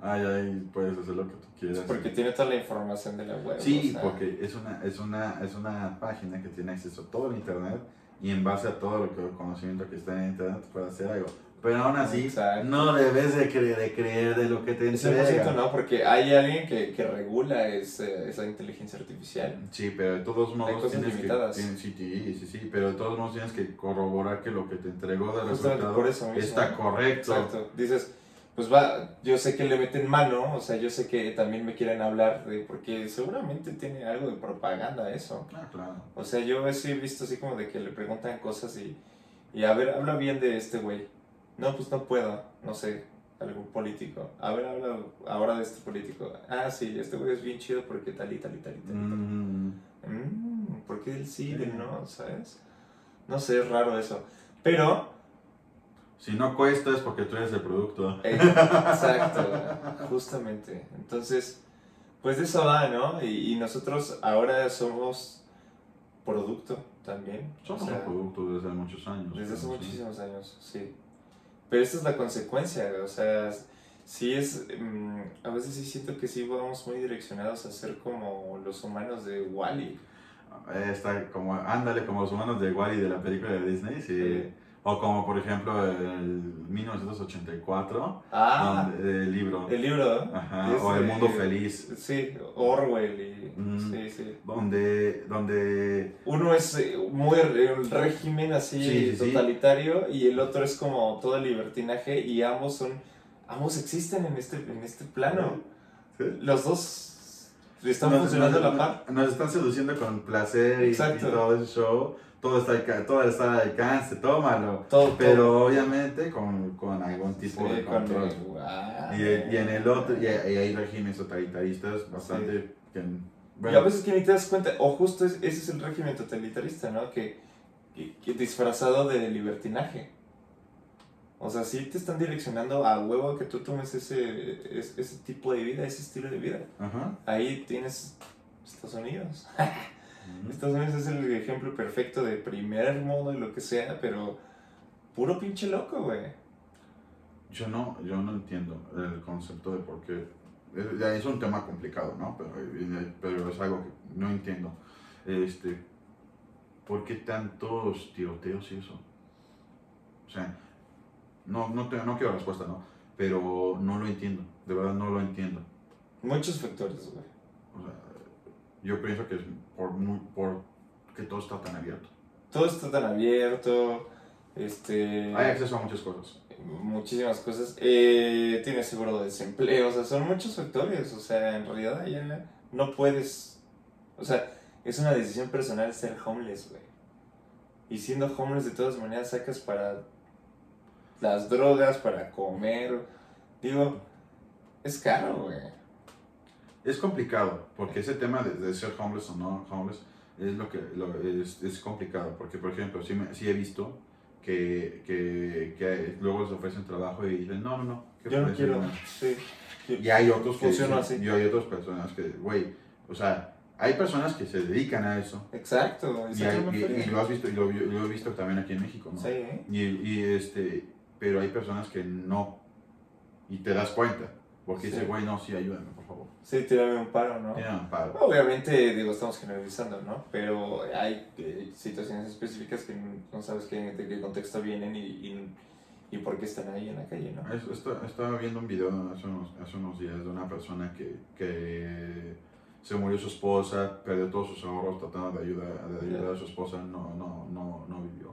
Ay, ay, puedes hacer lo que tú quieras. Porque tiene toda la información de la web. Sí, o sea, porque es una, es, una, es una página que tiene acceso a todo el internet y en base a todo lo que, el conocimiento que está en internet puede hacer algo. Pero aún así, Exacto. no debes de creer, de creer de lo que te 100% entrega. no, porque hay alguien que, que regula ese- esa inteligencia artificial. Sí, pero de todos modos cosas tienes limitadas. que... sí, sí, sí, pero de todos modos tienes que corroborar que lo que te entregó de Justamente resultado está correcto. Exacto. Dices, pues va, yo sé que le meten mano, o sea, yo sé que también me quieren hablar de, porque seguramente tiene algo de propaganda eso. Ah, claro. O sea, yo sí he visto así como de que le preguntan cosas y, y a ver, habla bien de este güey. No, pues no puedo, no sé, algún político. A ver, habla ahora de este político. Ah, sí, este güey es bien chido porque tal y tal y tal y tal. y tal. Mm, Mm, ¿Por qué él sí, Sí. él no? ¿Sabes? No sé, es raro eso. Pero, si no cuesta es porque tú eres el producto. *laughs* exacto, justamente. Entonces, pues de eso va, ¿no? Y, y nosotros ahora somos producto también. Somos O sea, un producto desde hace muchos años. Desde hace sí. muchísimos años, sí. Pero esta es la consecuencia, o sea, sí es, mm, a veces sí siento que sí vamos muy direccionados a ser como los humanos de Wally. Eh, Está como, ándale, como los humanos de Wally de la película de Disney, sí. Sí. O como, por ejemplo, el 1984, Ah, donde- el libro. el libro. Ajá, es o El Mundo Feliz, Sí, Orwell y... Mm. Sí, sí. donde, donde Uno es eh, muy re- un régimen así Sí, totalitario y el otro es como todo el libertinaje y ambos son... Ambos existen en este, en este plano. Los dos están nos- funcionando nos- a la par. Nos están seduciendo con placer y, y todo ese show, todo está, todo está al alcance, tómalo. Todo, Pero obviamente con, con algún tipo Sí, de con control. el-. Y, y en el otro, y, y hay regímenes totalitaristas bastante que, y bueno, a veces que ni te das cuenta, o justo es- ese es el régimen totalitarista, ¿no? Que, que, que disfrazado de libertinaje. O sea, sí te están direccionando a huevo que tú tomes ese, ese, ese tipo de vida, ese estilo de vida. ajá. Ahí tienes Estados Unidos. *laughs* Estados Unidos es el ejemplo perfecto de primer mundo y lo que sea, pero puro pinche loco, güey. Yo no, yo no entiendo el concepto de por qué. Es, ya es un tema complicado, ¿no? Pero, pero es algo que no entiendo. Este, ¿Por qué tantos tiroteos y eso? O sea, no, no, te- no quiero respuesta, ¿no? Pero no lo entiendo. De verdad no lo entiendo. Muchos factores, güey. O sea, yo pienso que es por, muy, por que todo está tan abierto. Todo está tan abierto, este... Hay acceso a muchas cosas. muchísimas cosas. Eh, tienes seguro de desempleo, o sea, son muchos factores. O sea, en realidad ya no puedes. O sea, es una decisión personal ser homeless, güey. Y siendo homeless, de todas maneras, sacas para las drogas, para comer. Digo, es caro, güey. Es complicado, porque ese tema de, de ser homeless o no homeless es lo que lo- es, es complicado, porque por ejemplo, sí, me- sí he visto que, que, que luego les ofrecen trabajo y dicen, no, no, no. ¿qué Yo no quiero. Sí. Y hay otros que sí, así. y hay otras personas que, güey, o sea, hay personas que se dedican a eso. Exacto. Y, hay- y- lo has visto, y lo, lo he visto también aquí en México, ¿no? Sí, ¿eh? Y, y, este, pero hay personas que no. Y te das cuenta. Porque Sí. dice, güey, no, sí, ayúdame, por favor. Sí, tírame un paro, ¿no? Tiene amparo. Obviamente, digo, estamos generalizando, ¿no? Pero hay eh, situaciones específicas que no sabes qué, de qué contexto vienen y, y, y por qué están ahí en la calle, ¿no? Es- esta- Estaba viendo un video hace unos, hace unos días de una persona que, que se murió su esposa, perdió todos sus ahorros tratando de ayudar, de ayudar a su esposa, no, no, no, no vivió.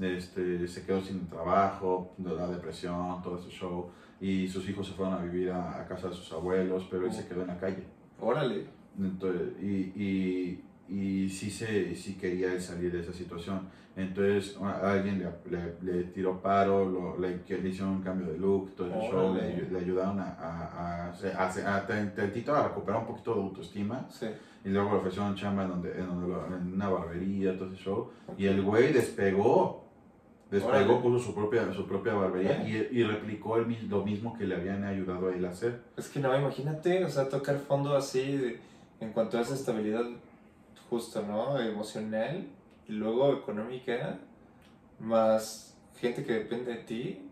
Este, se quedó sin trabajo, de la depresión, todo ese show, y sus hijos se fueron a vivir a, a casa de sus abuelos, pero él se quedó en la calle. Órale. Entonces, y, y, y sí, se, sí quería él salir de esa situación. Entonces a- alguien le, le, le tiró paro, lo- le, le hicieron un cambio de look, todo ese show, le, ayudaron a, a, a, a, tantito a recuperar un poquito de autoestima. Sí. Y luego le ofrecieron chamba en, donde, en, donde lo- en una barbería, todo ese show. Y el güey despegó. Despegó, Órale. puso su propia, su propia barbería y, y replicó el, lo mismo que le habían ayudado a él a hacer. Es que no, imagínate, o sea, tocar fondo así de- en cuanto a esa estabilidad justo, ¿no? Emocional y luego económica, más gente que depende de ti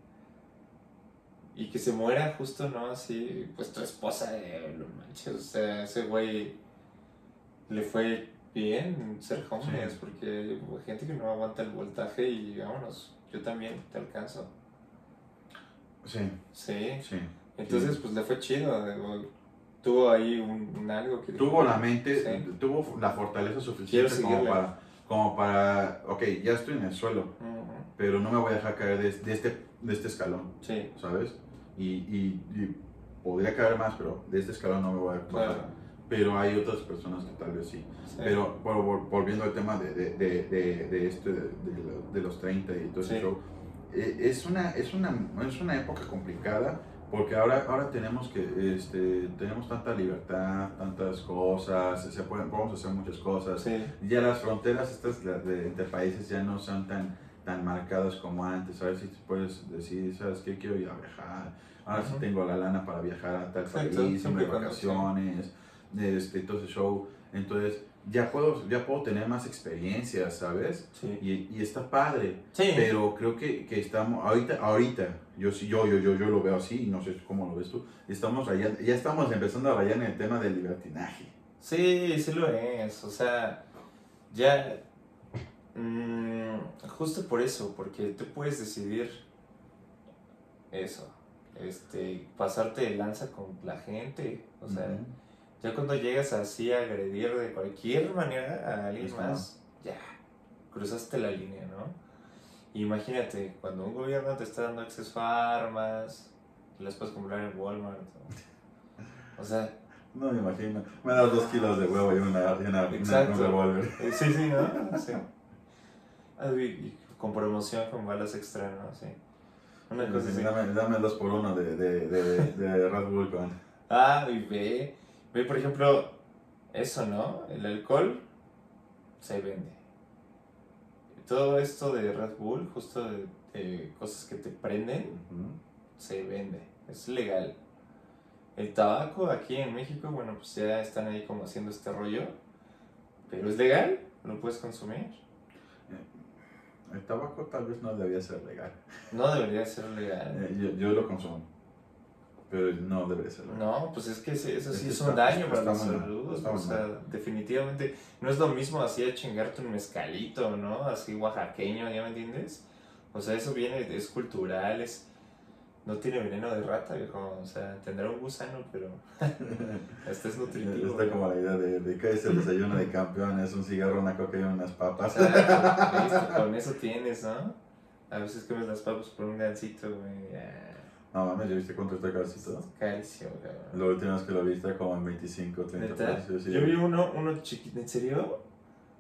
y que se muera justo, ¿no? Así, pues tu esposa, eh, no manches, o sea, ese güey le fue bien ser homeless Sí. porque hay gente que no aguanta el voltaje y vámonos, yo también te alcanzo. Sí, Sí. sí. Entonces, Sí. pues le fue chido. Tuvo ahí un, un algo que. tuvo la mente, tuvo la fortaleza suficiente como para, como para, ok, ya estoy en el suelo, pero no me voy a dejar caer de, de este, de este escalón, Sí, ¿sabes? Y, y, y podría caer más, pero de este escalón no me voy a claro. Pero hay otras personas que tal vez sí. sí. Pero vol- volviendo al tema de, de, de, de, este, de, de lo- de los 30 y todo Sí. show, eh, es, una, es, una, es una época complicada porque ahora, ahora tenemos que este, tenemos tanta libertad, tantas cosas, se pueden, podemos hacer muchas cosas. Sí, Ya las fronteras estas de, entre países ya no son tan, tan marcadas como antes. Si te puedes decir, ¿sabes qué? Quiero ir a viajar. Ahora sí Ujú. tengo la lana para viajar a tal país, irme de sí. vacaciones, este, todo ese show. Entonces, ya puedo, ya puedo tener más experiencias, ¿sabes? sí. Y, y está padre. Sí, Pero creo que, que estamos, ahorita, ahorita, yo sí, yo, yo, yo, yo lo veo así, y no sé cómo lo ves tú, estamos rayando, ya estamos empezando a rayar en el tema del libertinaje. sí, sí lo es. O sea, ya. mm, justo por eso, porque tú puedes decidir eso. Este, pasarte de lanza con la gente. O sea. Ya cuando llegas así a agredir de cualquier manera a alguien más, ya, cruzaste la línea, ¿no? Imagínate, cuando un gobierno te está dando acceso a armas, las puedes comprar en Walmart. O, o sea, No me imagino. Me das dos kilos de huevo y una, y una, una- Exacto. un revólver. eh, sí, sí, ¿no? Sí. Ah, con promoción con balas extra, ¿no? Sí. Una cosa así. Dame, dame dos por uno de, de, de, de Red Bull con. Ah, y ve, ve, por ejemplo, eso, ¿no? El alcohol se vende. Todo esto de Red Bull, justo de, de cosas que te prenden, se vende. Es legal. El tabaco aquí en México, bueno, pues ya están ahí como haciendo este rollo. Pero es legal, lo puedes consumir. El tabaco tal vez no debía ser legal. No debería ser legal. Eh, yo, yo lo consumo. Pero no debería ser legal. No, pues es que ese- eso sí Es es un está- daño para está la salud. está O sea, definitivamente no es lo mismo así a chingarte un mezcalito, ¿no? Así oaxaqueño, ¿ya me entiendes? O sea, eso viene, es cultural, es, no tiene veneno de rata, viejo. O sea, tendrá un gusano, pero *laughs* este es nutritivo. Está como la idea de, de que es el desayuno de campeones, un cigarro, una coca y unas papas. Exacto, listo, con eso tienes, ¿no? A veces comes las papas por un gancito, güey. No mames, ¿ya viste cuánto está casito? Carísimo, cabrón. La última vez que lo viste como en 25, 30 ¿Neta? pesos. sí. Yo vi uno, uno chiquito, ¿en serio?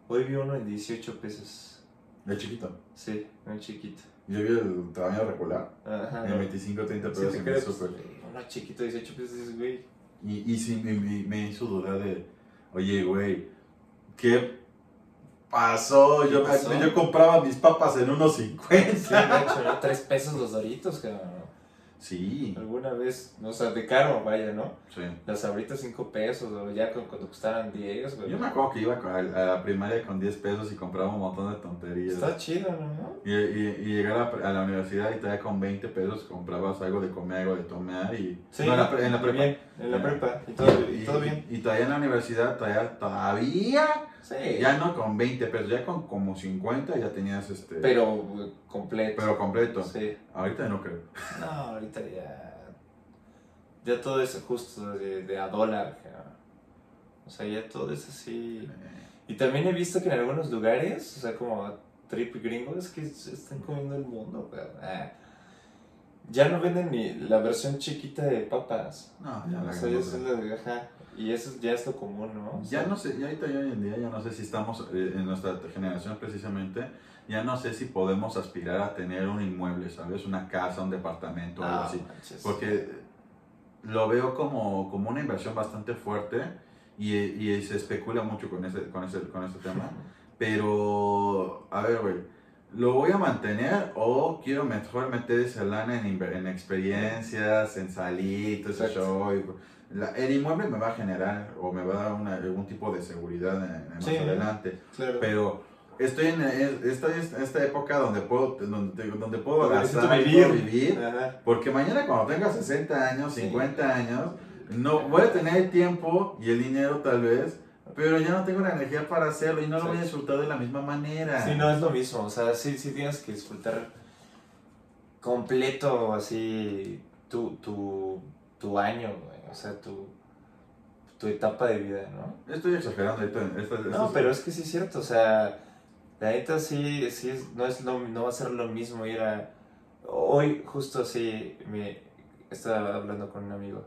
Hoy vi uno en 18 pesos. El chiquito. Sí, un chiquito. Yo vi el tamaño regular. Ajá. En 25, 30 Sí, pesos te en el pues, Uno chiquito, 18 pesos, güey. Y, y sí, me, me, hizo dudar de, oye, güey, ¿qué pasó? Yo, ¿Qué pasó? yo compraba mis papas en unos Sí, 50. gacho, ¿no? 3 pesos los doritos, cabrón. Sí, Alguna vez, o sea, de caro, vaya, ¿no? sí. Las ahoritas 5 pesos, o ya cu- cuando costaran 10, güey. Yo me acuerdo que iba a la primaria con 10 pesos y compraba un montón de tonterías. Está chido, ¿no? Y, y, y llegar a, la- a la universidad y todavía con 20 pesos comprabas algo de comer, algo de tomar y... Sí, No, en la, en la prepa. bien, en la prepa, y todo, y todo bien. Y todavía en la universidad, todavía, todavía, Sí, ya no con 20 pesos, ya con como 50 ya tenías este... pero güey, completo. pero completo. Sí. Ahorita no creo. No, ahorita ya. Ya todo es justo de, de a dólar. O sea, ya todo es así. Y también he visto que en algunos lugares, o sea, como trip gringo, es que se están comiendo el mundo, cabrón. Ah. Ya no venden ni la versión chiquita de papas. No, ya O sea, ya gama- es la de ajá. Y eso ya es lo común, ¿no? O sea, Ya no sé, ya ahorita ya hoy en día ya no sé si estamos eh, en nuestra generación precisamente, ya no sé si podemos aspirar a tener un inmueble, ¿sabes? Una casa, un departamento, algo no, así. manches. Porque lo veo como, como una inversión bastante fuerte y, y se especula mucho con ese, con ese, con ese tema. *laughs* Pero, a ver, güey, ¿lo voy a mantener o quiero mejor meter esa lana en, en experiencias, en salir, todo ese Exacto. show? y- la- el inmueble me va a generar o me va a dar una- algún tipo de seguridad en, en más adelante. Claro. Pero estoy en es- esta, esta época donde puedo, donde, donde puedo gastar, y puedo vivir. vivir porque mañana cuando tenga 60 años, Sí. 50 años, no voy a tener el tiempo y el dinero tal vez, pero ya no tengo la energía para hacerlo y no lo voy a disfrutar de la misma manera. Sí, no es lo mismo, o sea, sí, sí tienes que disfrutar completo así tu, tu, tu año, güey, o sea, tu, tu etapa de vida, ¿no? Estoy exagerando ahorita. esto- esto No, pero es que sí es cierto, o sea, la neta sí, sí es, no, es lo, no va a ser lo mismo ir a... Hoy justo así me estaba hablando con un amigo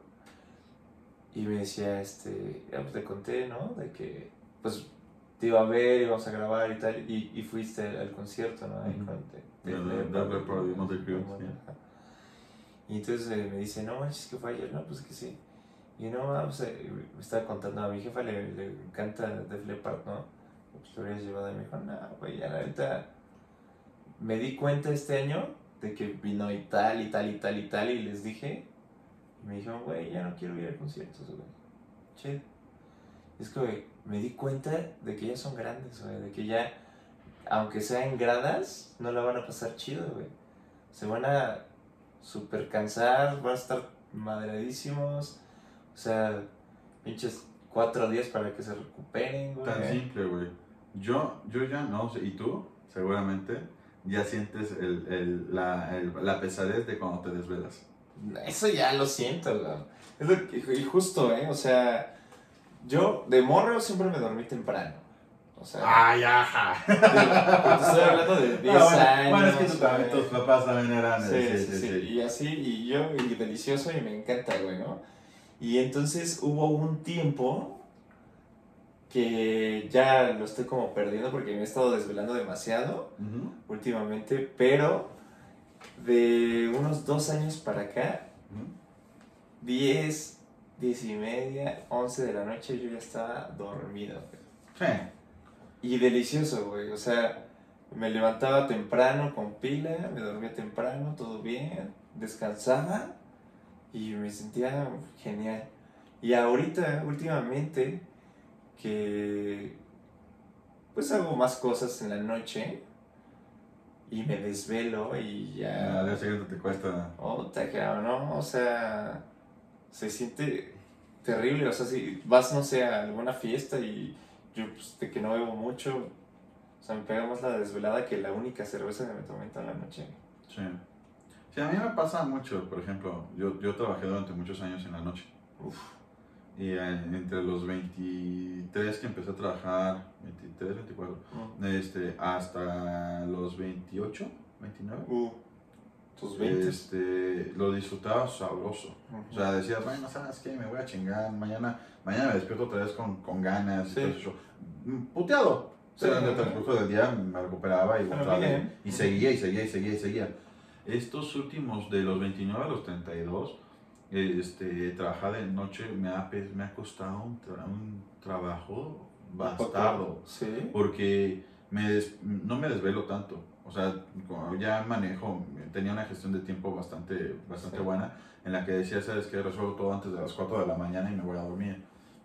y me decía, este, ya pues te conté, ¿no? De que pues te iba a ver, íbamos a grabar y tal, y, y fuiste al, al concierto, ¿no? Ahí de-. Y entonces eh, me dice, no manches, que fue ayer, no, pues que sí. Y no, ah, pues, eh, me estaba contando, a mi jefa le, le encanta Def Leppard, ¿no? Pues lo habrías llevado y me dijo, no, güey, ya ahorita me di cuenta este año de que vino y tal y tal y tal y tal y les dije, y me dijeron, güey, ya no quiero ir a conciertos, güey. Chido. Es que, güey, me di cuenta de que ya son grandes, güey, de que ya, aunque sean gradas, no la van a pasar chido, güey. Se van a super cansar, van a estar madreadísimos, o sea, pinches cuatro días para que se recuperen, güey. Tan simple, güey. Yo, yo ya no y tú, seguramente, ya sientes el, el, la, el- la pesadez de cuando te desvelas. Eso ya lo siento, güey. Es lo que- y justo, ¿eh? O sea, yo de morro siempre me dormí temprano. O sea, ¡Ay, ajá! *laughs* estoy hablando de 10 Ah, bueno, años. bueno, es que tú también, tus papás también eran. Sí, eh, sí, sí, Y así, y yo, y delicioso, y me encanta, güey, ¿no? Y entonces hubo un tiempo que ya lo estoy como perdiendo porque me he estado desvelando demasiado últimamente, pero de unos dos años para acá, ujú. 10, 10 y media, 11 de la noche yo ya estaba dormido. güey. Sí. Y delicioso, güey. O sea, me levantaba temprano con pila, me dormía temprano, todo bien, descansaba y me sentía genial. Y ahorita, últimamente, que pues hago más cosas en la noche y me desvelo y ya... Al día siguiente te cuesta. Otra, cabrón, ¿no? O sea, se siente terrible. O sea, si vas, no sé, a alguna fiesta y yo, pues, de que no bebo mucho, o sea, me pega más la desvelada que la única cerveza que me tomé en toda la noche. Sí. Sí, a mí me pasa mucho, por ejemplo, yo, yo trabajé durante muchos años en la noche. Uf, Y entre los 23 que empecé a trabajar, 23, 24, no. este, hasta los 28, 29, Uh, tus 20. este, lo disfrutaba sabroso. O sea, decía, bueno, ¿sabes qué? Me voy a chingar, mañana, mañana me despierto otra vez con, con ganas y Sí. eso. Mm, Puteado. Sí, Pero en el transcurso del día me recuperaba y, y seguía y seguía y seguía y seguía. Estos últimos, de los 29 a los 32, eh, este, trabajar de noche me ha, me ha costado un, tra- un trabajo bastardo Sí. porque me des- no me desvelo tanto. O sea, ya manejo, tenía una gestión de tiempo bastante, bastante Sí. buena en la que decía, sabes que resuelvo todo antes de las 4 de la mañana y me voy a dormir.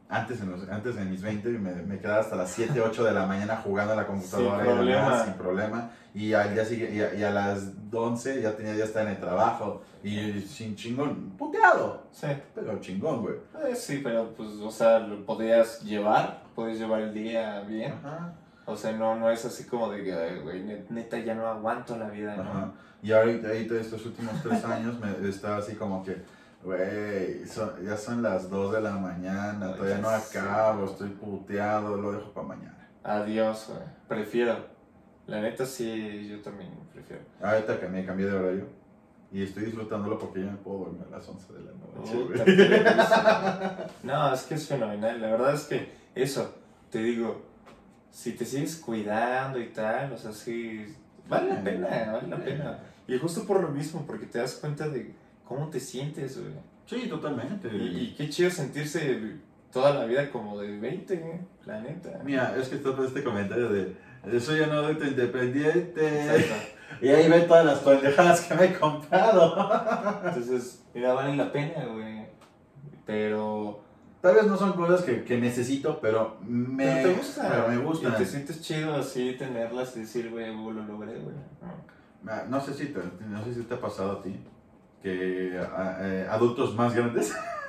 Antes, en los, antes de mis 20 me, me quedaba hasta las 7, 8 de la mañana jugando a la computadora Sin y demás, sin problema. Y al día siguiente, y a, y a las 11 ya tenía ya estar en el trabajo y sin chingón, puteado, Sí. pero chingón, güey. Eh, sí, pero pues, o sea, lo podías llevar, podías llevar el día bien. Ajá. O sea, no, no es así como de que, "Ay, güey, net- neta, ya no aguanto la vida, ¿no? Ajá. Y ahorita, ahorita estos últimos tres *laughs* años me está así como que, güey, ya son las 2 de la mañana, todavía no acabo, estoy puteado, lo dejo para mañana. Adiós, güey. Prefiero. La neta sí, yo también prefiero. Ahorita que me cambié de horario y estoy disfrutándolo porque ya me puedo dormir a las 11 de la noche, *laughs* no, es que es fenomenal. La verdad es que eso, te digo, si te sigues cuidando y tal, o sea, sí, vale la pena, vale la pena. Y justo por lo mismo, porque te das cuenta de cómo te sientes, güey. Sí, totalmente. Y, y qué chido sentirse toda la vida como de 20, güey, la neta. Mira, es que todo este comentario de, soy un adulto independiente. Exacto. Y ahí ven todas las pendejadas que me he comprado. Entonces, mira, vale la pena, güey. Pero, Tal vez no son cosas que, que necesito, pero me, pero te gusta. pero me gustan. Y te sientes chido así tenerlas y decir, güey, lo logré, güey. ¿no? Ah, No sé si te, no sé si te ha pasado a ti que a- eh, adultos más grandes *laughs*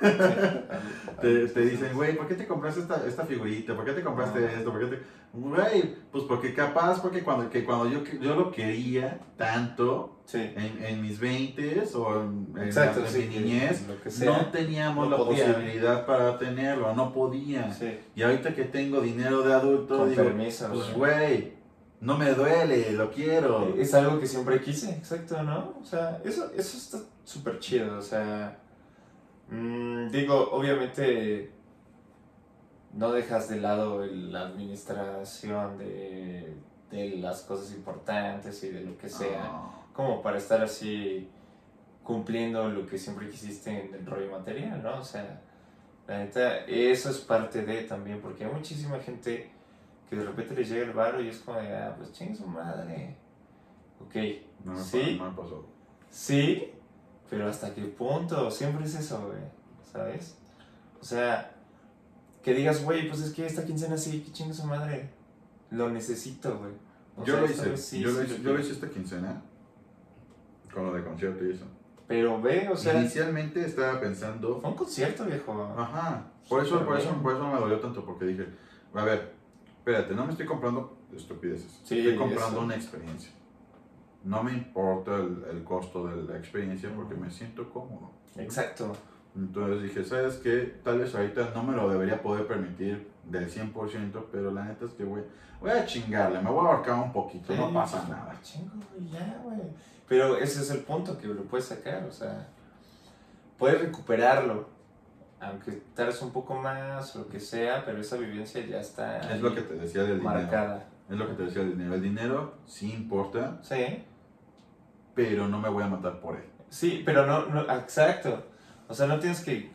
te, te dicen, güey, ¿por qué te compraste esta, esta figurita? ¿Por qué te compraste Ah. esto? ¿Por qué te...? Güey, pues porque capaz, porque cuando, que cuando yo, yo lo quería tanto Sí. en, en mis 20 o en, Exacto, en sí, mi niñez, sea. no teníamos no la podía. posibilidad para tenerlo, no podía. Sí. Y ahorita que tengo dinero de adulto, Con digo, permiso, pues güey, no me duele, lo quiero. Es algo que siempre quise, exacto, ¿no? O sea, eso, eso está súper chido, o sea, mm, digo, obviamente no dejas de lado el- la administración de, de las cosas importantes y de lo que sea, Ah. como para estar así cumpliendo lo que siempre quisiste en el rollo material, ¿no? O sea, la neta, eso es parte de también, porque hay muchísima gente que de repente les llega el varo y es como de, ah, pues chingue su madre. Ok, No me, Sí. pa- no me pasó. sí, pero ¿hasta qué punto? Siempre es eso, güey, ¿sabes? O sea, que digas, güey, pues es que esta quincena sí, que chingue su madre. Lo necesito, güey. Yo sea, lo hice, sí, yo, lo hice, yo lo hice esta quincena con lo de concierto y eso. Pero ve, o sea, Inicialmente estaba pensando, fue un concierto, viejo. ajá, por eso, por eso, por eso me dolió tanto, porque dije, a ver, espérate, no me estoy comprando estupideces, Sí, estoy comprando eso. una experiencia. No me importa el, el costo de la experiencia porque me siento cómodo. Exacto. Entonces dije, ¿sabes qué? Tal vez ahorita no me lo debería poder permitir del 100%, pero la neta es que voy, voy a chingarle, me voy a ahorcar un poquito, no pasa nada. Chingo, ya, güey. Pero ese es el punto que lo puedes sacar, o sea, puedes recuperarlo aunque tardes un poco más o lo que sea, pero esa vivencia ya está Es lo que te decía del dinero. Es lo que te decía del dinero. El dinero sí importa, Sí, pero no me voy a matar por él. sí, pero no, no, exacto. O sea, no tienes que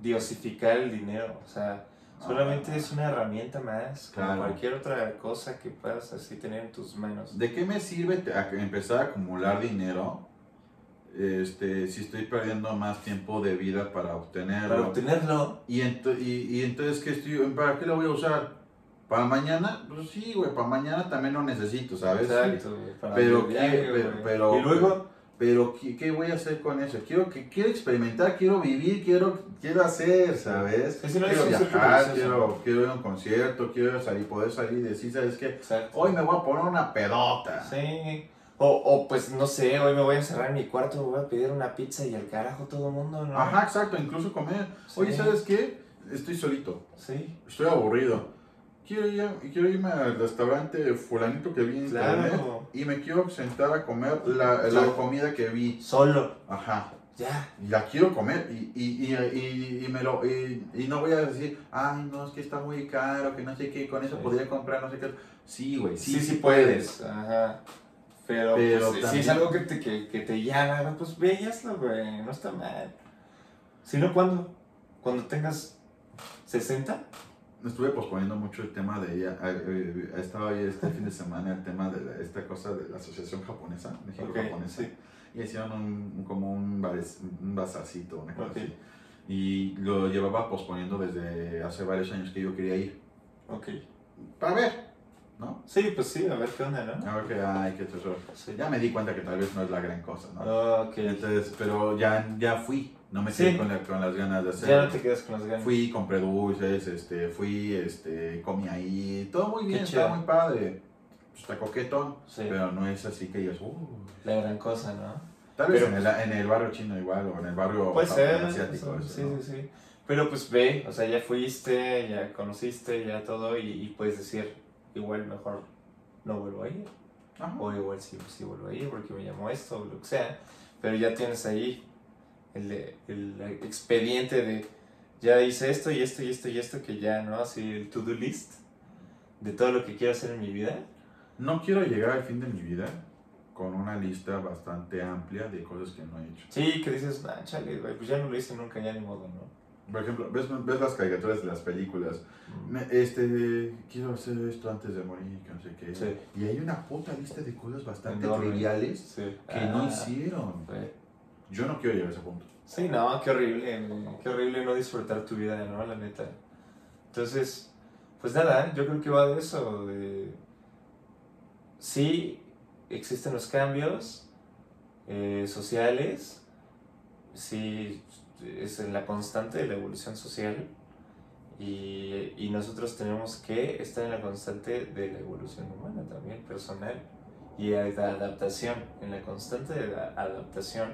diosificar el dinero, o sea, solamente Ah. es una herramienta más, como Claro. cualquier otra cosa que puedas así tener en tus manos. ¿De qué me sirve empezar a acumular dinero este, si estoy perdiendo más tiempo de vida para obtenerlo? Para obtenerlo, Y, ento- y, y entonces, ¿qué estoy, ¿para qué lo voy a usar? ¿Para mañana? Pues sí, güey, para mañana también lo necesito, ¿sabes? exacto, güey, para Pero viaje, qué- pero- güey. pero- y luego, Pero, ¿qué, qué voy a hacer con eso? Quiero, que, quiero experimentar, quiero vivir, quiero, quiero hacer, ¿sabes? No, quiero viajar, quiero, quiero ir a un concierto, quiero salir, poder salir y decir, ¿sabes qué? exacto. Hoy me voy a poner una pedota. Sí. O, o pues no sé, hoy me voy a encerrar en mi cuarto, me voy a pedir una pizza y al carajo todo el mundo, ¿no? Ajá, exacto, incluso comer. Oye, Sí. ¿sabes qué? Estoy solito, Sí, estoy aburrido. Quiero, ir quiero irme al restaurante fulanito que vi en internet claro. y me quiero sentar a comer la, la comida que vi. Solo, Ajá. ya. Y la quiero comer y, y, y, y, y me lo, y, no voy a decir, ay, no, es que está muy caro, que no sé qué, con eso Sí. podría comprar no sé qué. Sí, güey, sí, Sí, sí, puedes. Ajá. Pero, Pero pues, si también- es algo que te, que, que te llama, pues ve güey. No está mal. Si no, ¿cuándo? Cuando tengas 60. Estuve posponiendo mucho el tema de ella. eh, eh, He estado ahí este fin de semana el tema de la- esta cosa de la Asociación Japonesa, México-Japonesa. sí. Y hicieron un, como un, bares- un bazarcito, una cosa Ok. así. Y lo llevaba posponiendo desde hace varios años que yo quería ir. Ok. Para ver, ¿no? Sí, pues sí, a ver qué onda, ¿no? A ver qué hay, qué tesoro. Sí. Ya me di cuenta que tal vez no es la gran cosa, ¿no? Ok. Entonces, pero ya, ya fui, no me Sí. quedé con, la- con las ganas de Ya no hacerlo. te quedas con las ganas. Fui, compré dulces, este, fui, este, comí ahí, todo muy bien, estaba muy padre. Está coquetón, Sí. pero no es así que digas, uh. La gran cosa, ¿no? Tal vez Pero- en, el, en el barrio chino igual, o en el barrio Puede ser, asiático. eso, sí, ¿no? sí, sí. Pero pues ve, o sea, ya fuiste, ya conociste, ya todo, y, y puedes decir, igual mejor no vuelvo a ir, Ajá. o igual sí, sí vuelvo a ir porque me llamó esto, o lo que sea, pero ya tienes ahí el, el expediente de, ya hice esto y esto y esto y esto, que ya, ¿no? Así el to-do list de todo lo que quiero hacer en mi vida. No quiero llegar al fin de mi vida con una lista bastante amplia de cosas que no he hecho. Sí, que dices, ah, chale, pues ya no lo hice nunca, ya ni modo, ¿no? Por ejemplo, ¿ves, ves las caricaturas de las películas? Me- este, quiero hacer esto antes de morir, que no sé qué. Sí. Y hay una puta lista de cosas bastante Enorme. triviales Sí. que Ah, no hicieron. güey. Yo no quiero llegar a ese punto. Sí, no, qué horrible, qué horrible no disfrutar tu vida, ¿no? La neta. Entonces, pues nada, yo creo que va de eso, de... Sí, existen los cambios eh, sociales, sí, es la constante de la evolución social y, y nosotros tenemos que estar en la constante de la evolución humana también, personal, y de adaptación, en la constante de la adaptación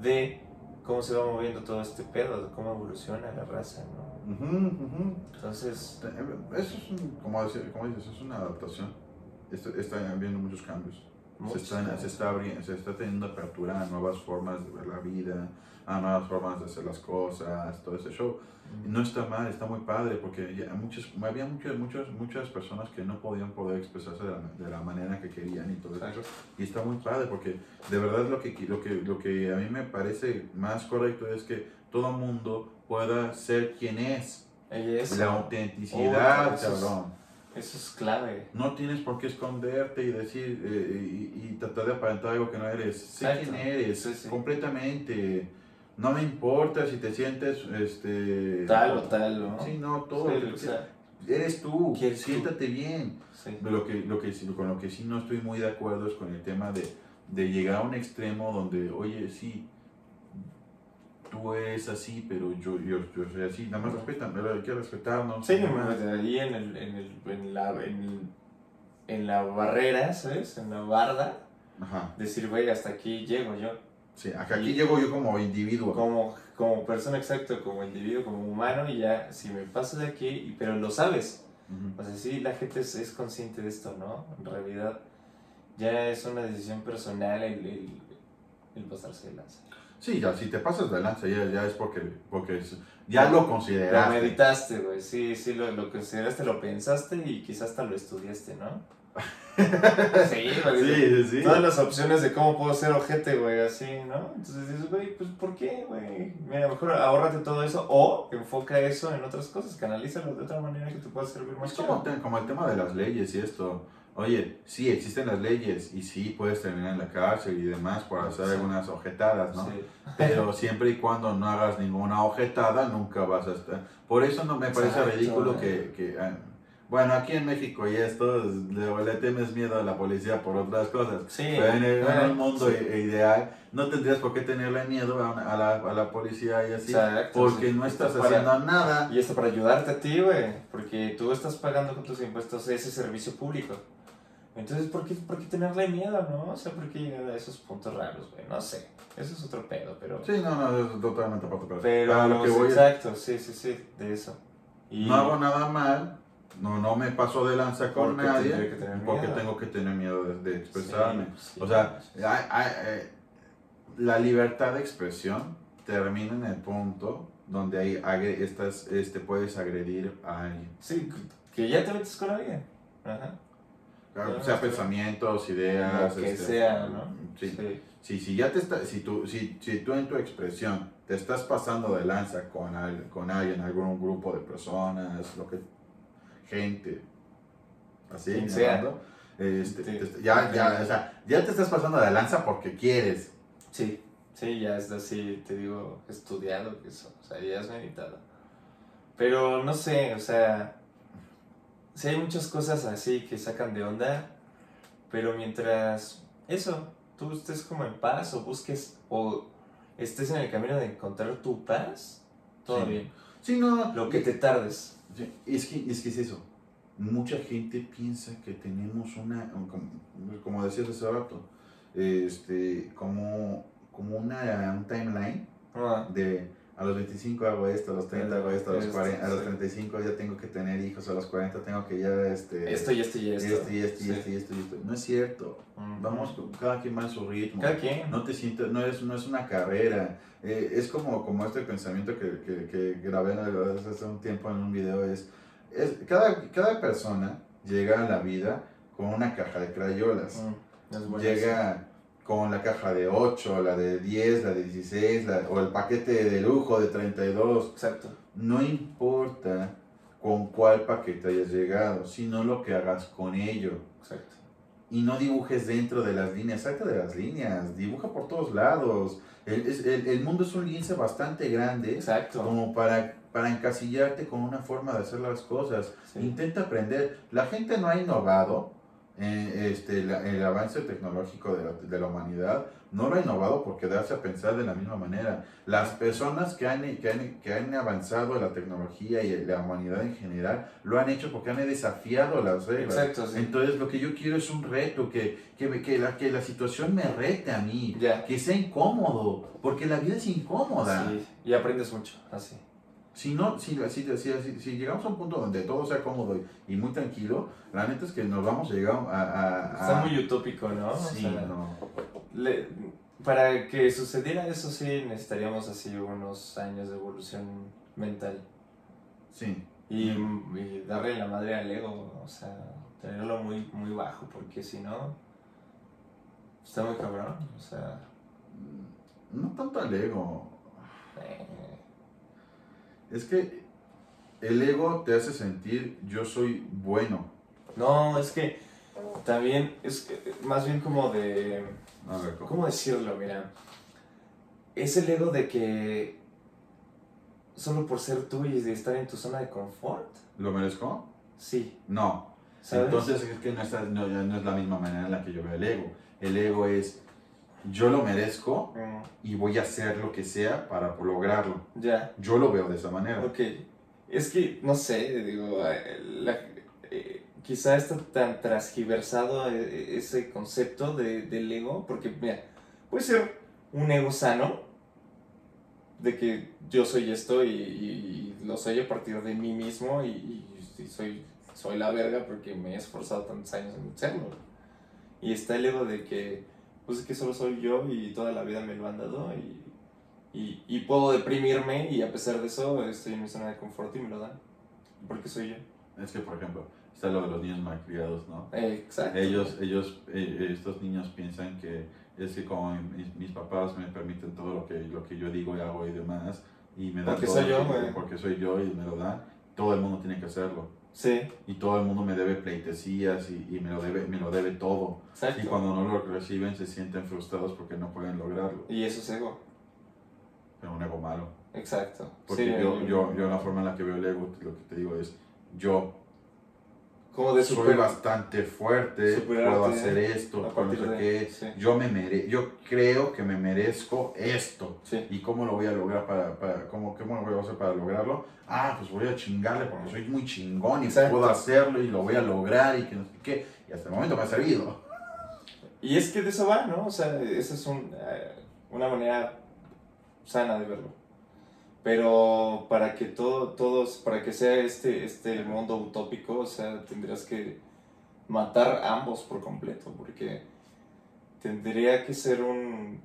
de cómo se va moviendo todo este pedo, de cómo evoluciona la raza, ¿no? Entonces, Eso es, un- como, decir- como dices, es una adaptación. Está, está habiendo muchos cambios. Se está, se está teniendo apertura a nuevas formas de ver la vida, a nuevas formas de hacer las cosas, todo ese show. No está mal, está muy padre, porque ya muchas, había muchas, muchas, muchas personas que no podían poder expresarse de la, de la manera que querían y todo eso. Y está muy padre, porque de verdad lo que, lo, que, lo que a mí me parece más correcto es que todo mundo pueda ser quien es. La autenticidad, Oh, eso es- cabrón. eso es clave. No tienes por qué esconderte y decir eh, y, y tratar de aparentar algo que no eres. Sé Exacto. quién eres, Sí, sí. completamente. No me importa si te sientes este Tal o tal, ¿no? Sí, no, todo. Sí, lo que o sea, eres tú, siéntate bien. sí. Lo que, lo que, con lo que sí no estoy muy de acuerdo es con el tema de, de llegar a un extremo donde, oye, sí, tú eres así, pero yo, yo, yo soy así. Nada más respetan, pero hay que respetarnos. Sí, nada más. ahí en, el, en, el, en, la, en, el- en la barrera, ¿sabes? En la barda, Ajá. decir, güey, hasta aquí llego yo. Sí, acá aquí llego yo como individuo. Como, como persona, exacto, como individuo, como humano, y ya, si me paso de aquí, pero lo sabes. Ujú. O sea, sí, la gente es, es consciente de esto, ¿no? En realidad, ya es una decisión personal el, el, el pasarse de lanza. Sí, ya, si te pasas de lanza, ya, ya es porque, porque es- ya lo Lo consideraste. meditaste, güey. Sí, sí, lo, lo consideraste, lo pensaste y quizás hasta lo estudiaste, ¿no? *laughs* sí, güey. Sí, sí, sí. Todas las opciones de cómo puedo ser ojete, güey, así, ¿no? Entonces dices, güey, pues ¿por qué, güey? Mira, mejor ahórrate todo eso o enfoca eso en otras cosas, canalízalo de otra manera que te pueda servir más Es como, te- como el tema de las leyes y esto. Oye, sí, existen las leyes y sí puedes terminar en la cárcel y demás por hacer Sí. algunas ojetadas, ¿no? Sí. Pero siempre y cuando no hagas ninguna ojetada, nunca vas a estar. Por eso no me parece Exacto, ridículo eh. que, que, ah, bueno, aquí en México y esto, le, le temes miedo a la policía por otras cosas. Sí, Pero en, el, en un eh, mundo sí. ideal, no tendrías por qué tenerle miedo a, una- a la, a la policía y así, Exacto, porque sí. no estás Esto para- haciendo nada. Y esto para ayudarte a ti, güey, porque tú estás pagando con tus impuestos ese servicio público. Entonces, ¿por qué, ¿por qué tenerle miedo, no? O sea, ¿por qué llegar a esos puntos raros, güey? No sé, eso es otro pedo, pero... Sí, no, no, es totalmente aparte. Pero, Pero, a lo que voy exacto, sí, sí, sí, de eso. Y no hago nada mal, no, no me paso de lanza con Porque nadie, que porque tengo que tener miedo de, de expresarme. Sí, pues sí, o sea, sí, eh, la libertad de expresión termina en el punto donde ahí agre- estás, este, puedes agredir a alguien. Sí, que ya te metes con alguien. Ajá. O Ah, sea, sí. pensamientos, ideas. Lo que este, sea, ¿no? Sí. Sí. Si, si ya te está, si tú, si, si tú en tu expresión te estás pasando de lanza con, al- con alguien, algún grupo de personas, lo que, gente, así, Quien sea. hablando, este, Sí. te- ya, ya, o sea, ya te estás pasando de lanza porque quieres. Sí, sí, ya es así, te digo, estudiado que eso, o sea, ya es meditado. Pero no sé, o sea, sí hay muchas cosas así que sacan de onda, pero mientras eso, tú estés como en paz o busques o estés en el camino de encontrar tu paz, todo Sí. bien. Sí, no, Lo que te tardes. Es que, es que es eso. Mucha gente piensa que tenemos una, como, como decías hace rato, este, como, como una, un timeline de a los 25 hago esto, a los 30 hago esto, a los, Esto, 40, a los sí. 35 ya tengo que tener hijos, a los 40 tengo que ya este, Esto y esto y esto. esto y esto y esto y esto y esto. No es cierto. Vamos, cada quien va en su ritmo. Cada quien. No te sientes, no es, no es una carrera. Eh, es como, como este pensamiento que, que, que grabé hace un tiempo en un video. Es, es cada, cada persona llega a la vida con una caja de crayolas. Es buenísimo. Llega con la caja de 8, la de 10, la de 16, la- o el paquete de lujo de 32. Exacto. No importa con cuál paquete hayas llegado, sino lo que hagas con ello. Exacto. Y no dibujes dentro de las líneas, salte de las líneas, dibuja por todos lados. El, el- el mundo es un lince bastante grande Exacto. como para, para encasillarte con una forma de hacer las cosas. Sí. Intenta aprender. La gente no ha innovado, eh, este, la- el avance tecnológico de la, de la humanidad no lo ha innovado por quedarse a pensar de la misma manera. Las personas que han, que han, que han avanzado en la tecnología y la humanidad en general lo han hecho porque han desafiado las reglas. Exacto, sí. Entonces lo que yo quiero es un reto, que, que, me- que, la, que la situación me rete a mí, Ya. que sea incómodo, porque la vida es incómoda. Sí, y aprendes mucho, así. Si, no, si, si, si, si- llegamos a un punto donde todo sea cómodo y, muy tranquilo, la neta es que nos vamos a llegar a... a- a- Está muy utópico, ¿no? O Sí, sea, no. le- para que sucediera eso sí necesitaríamos así unos años de evolución mental. Sí. Y, y darle la madre al ego, o sea, tenerlo muy, muy bajo, porque si no, está muy cabrón, o sea... No tanto al ego. eh, Es que el ego te hace sentir yo soy bueno. No, es que también es que- más bien como de... A ver, ¿cómo? ¿Cómo decirlo? Mira, es el ego de que solo por ser tú y de estar en tu zona de confort, ¿Lo merezco? sí, No. ¿sabes? Entonces es que no, está- no es la misma manera en la que yo veo el ego. El ego es yo lo merezco y voy a hacer lo que sea para lograrlo. ya, Yo lo veo de esa manera. ok. Es que, no sé, digo, eh, la- eh, quizá está tan transgiversado eh, ese concepto de, del ego, porque, mira, puede ser un ego sano, de que yo soy esto y, y- y lo soy a partir de mí mismo y soy, soy la verga porque me he esforzado tantos años en serlo. Y está el ego de que, pues es que solo soy yo y toda la vida me lo han dado y Y, y puedo deprimirme y a pesar de eso estoy en mi zona de confort y me lo dan. Porque soy yo. Es que, por ejemplo, está lo de los niños malcriados, ¿no? Exacto. Ellos, ellos, eh, estos niños piensan que es que como mis, mis papás me permiten todo lo que, lo que yo digo y hago y demás, y me dan Porque todo soy yo, porque soy yo y me lo dan, todo el mundo tiene que hacerlo. Sí, Y todo el mundo me debe pleitesías y, y me, lo debe, me lo debe todo. exacto. Y cuando no lo reciben se sienten frustrados porque no pueden lograrlo. Y eso es ego. Pero un ego malo. Exacto. Porque Sí, yo, yo, yo la forma en la que veo el ego, lo que te digo es, yo Como de soy bastante fuerte, puedo hacer esto, no sé qué. sí. Yo, me mere yo creo que me merezco esto. Sí. ¿Y cómo lo voy a lograr para, para cómo, cómo lo voy a hacer para lograrlo? Ah, pues voy a chingarle porque soy muy chingón y Exacto. puedo hacerlo y lo voy a lograr y que no sé qué. Y hasta el momento me ha servido. Y es que de eso va, ¿no? O sea, esa es un, eh, una manera sana de verlo. Pero para que todo, todos, para que sea este, este mundo utópico, o sea, tendrías que matar ambos por completo, porque tendría que ser un,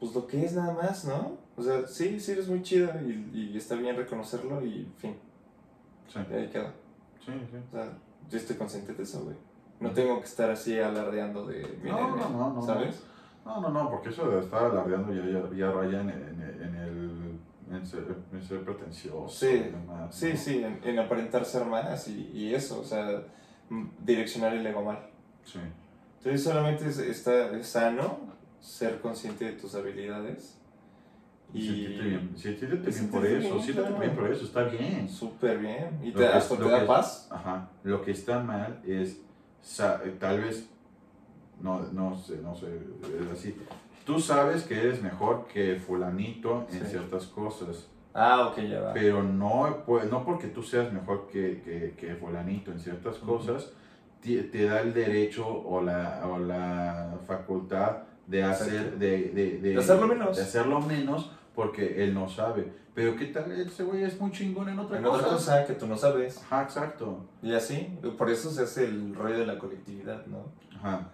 pues lo que es nada más, ¿no? O sea, sí, sí eres muy chida y, y está bien reconocerlo y fin, Sí, y ahí queda. sí, sí. O sea, yo estoy consciente de eso, güey. No tengo que estar así alardeando de mi No, no, no, no. ¿sabes? No, no, no, porque eso de estar alardeando ya, ya, ya raya en, en, en el en ser, en ser pretencioso. Sí, demás, Sí, ¿no? sí, en, en aparentar ser más y, y eso, o sea, direccionar el ego mal. Sí. Entonces solamente es, está, es sano ser consciente de tus habilidades Y sentirte bien, y bien por sentirte eso, siéntete claro. bien por eso, está bien. súper bien y te, que- hasta te da que- paz. Ajá. Lo que está mal es, tal vez, no, no sé, no sé, es así. Tú sabes que eres mejor que fulanito en Sí. ciertas cosas, Ah, ok, ya va. pero no, pues, no porque tú seas mejor que, que, que fulanito en ciertas cosas, te, da el derecho o la, o la facultad de hacer, de, de, de, De hacerlo menos. de hacerlo menos porque él no sabe. Pero qué tal, ese güey es muy chingón en otra En cosa. otra cosa que tú no sabes. Ajá, exacto. Y así, por eso se hace el rollo de la colectividad, ¿no? Ajá.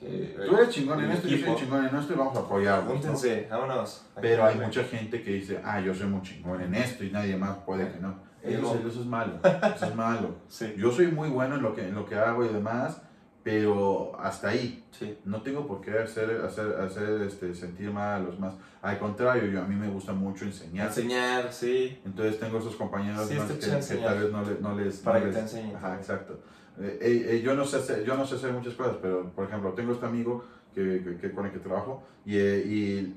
Que, Tú eres chingón en esto, yo soy chingón en esto y vamos a apoyarnos. ¿no? Júntense, vámonos. Pero hay mucha gente que dice, ah, yo soy muy chingón en esto y nadie más puede que no. Eso, eso es malo, *laughs* eso es malo. Sí, Yo soy muy bueno en lo que, en lo que hago y demás, pero hasta ahí. sí. No tengo por qué hacer, hacer, hacer este, sentir mal a los más. Al contrario, yo, a mí me gusta mucho enseñar. Enseñar, sí. Entonces tengo esos compañeros Sí, más que, que tal vez no, le- no les... Para no que te les- enseñen. Ajá, exacto. Eh, eh, eh, yo, no sé hacer, yo no sé hacer muchas cosas, pero por ejemplo, tengo este amigo que, que, que- con el que trabajo y, eh,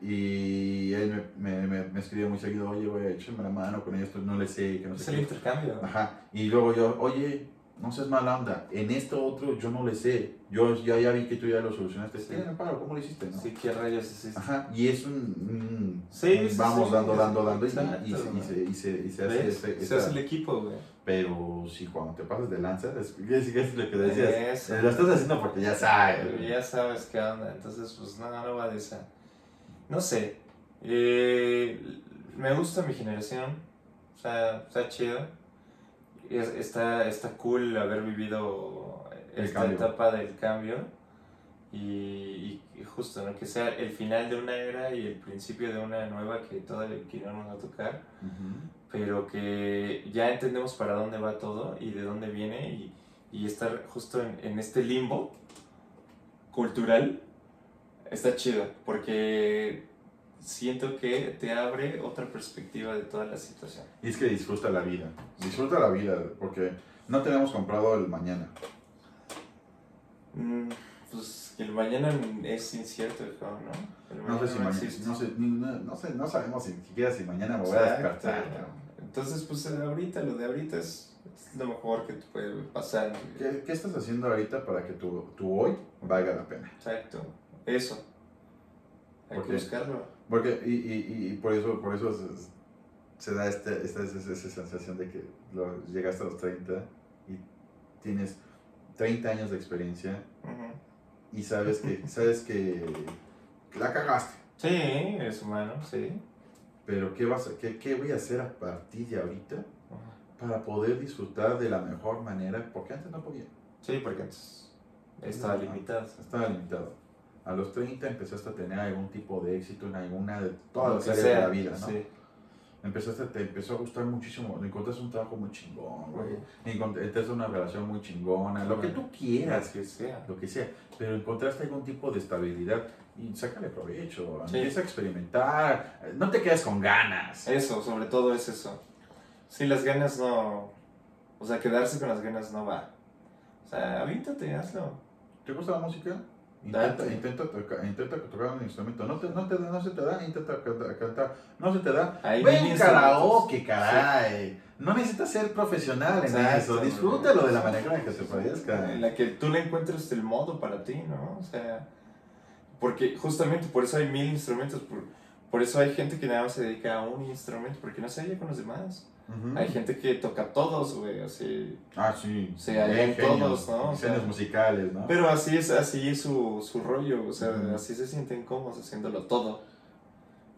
y, y él me, me, me, escribe muy seguido, oye, güey, échame la mano con esto, no le sé, que no Es sé el qué. intercambio. Ajá, y luego yo, oye, no seas mala onda, en esto otro yo no le sé, yo ya, ya vi que tú ya lo solucionaste, Sí. sí. paro, ¿cómo lo hiciste? no? Sí, ¿qué rayos es esto? Ajá, y es un, Sí, vamos sí, dando, sí, dando, dando, y, se- hace ese- Se hace el equipo, güey. pero si cuando te pasas de lanza, es, es, es lo que decías. Eso. Lo estás haciendo porque ya sabes. Ya sabes qué onda, entonces pues no, no va de esa. No sé, eh, me gusta mi generación, o sea, está chido, Es- está, está cool haber vivido El esta cambio. etapa del cambio y, y- justo, ¿no? que sea el final de una era y el principio de una nueva que todavía que no nos va a tocar, Ujú. pero que ya entendemos para dónde va todo y de dónde viene y, y estar justo en, en este limbo cultural está chido porque siento que te abre otra perspectiva de toda la situación. Y es que disfruta la vida. Disfruta la vida porque no tenemos comprado el mañana. Mm, pues el mañana es incierto, ¿no? No sé si existe. no, sé, no, no sé, no sabemos si siquiera si mañana me voy a Exacto. despertar. cabrón. Entonces, pues ahorita, lo de ahorita es, es lo mejor que te puede pasar. ¿Qué, ¿Qué estás haciendo ahorita para que tu, tu hoy valga la pena? Exacto, eso. Hay ¿Por que buscarlo. Porque, y, y, y por eso, por eso se, se da este, esta, esa sensación de que lo, llegaste a los 30 y tienes 30 años de experiencia y sabes que, *laughs* sabes que la cagaste. Sí, eres humano, sí. Pero ¿qué, vas a, qué, ¿qué voy a hacer a partir de ahorita para poder disfrutar de la mejor manera? Porque antes no podía. Sí, porque antes estaba limitado. Estaba limitado. A los 30 empezaste a tener algún tipo de éxito en alguna de todas las áreas de la vida, ¿no? Sí. Empezaste, te empezó a gustar muchísimo, encontraste un trabajo muy chingón, güey. Encontraste una relación muy chingona, lo que tú quieras, que sea. lo que sea, pero encontraste algún tipo de estabilidad y sácale provecho, Sí. empieza a experimentar, no te quedes con ganas. Eso, sobre todo es eso. Sí, las ganas no. O sea, quedarse con las ganas no va. O sea, avíntate, hazlo. ¿Te gusta la música? Intenta, intenta, toca- intenta tocar un instrumento. No, te, no, te, no se te da, intenta canta- cantar. No se te da. Hay Ve mil un karaoke, caray. No necesitas ser profesional en Exacto, eso. Disfrútalo de la manera en que te Sí, parezca. En la que tú le encuentres el modo para ti, ¿no? O sea, porque justamente por eso hay mil instrumentos, por, por eso hay gente que nada más se dedica a un instrumento, porque no se halla con los demás. Hay gente que toca todos, güey, así. Ah, sí. En Genios, todos, ¿no? O sea, musicales, ¿no? Pero así es, así es su, su rollo, o sea, así se sienten cómodos haciéndolo todo.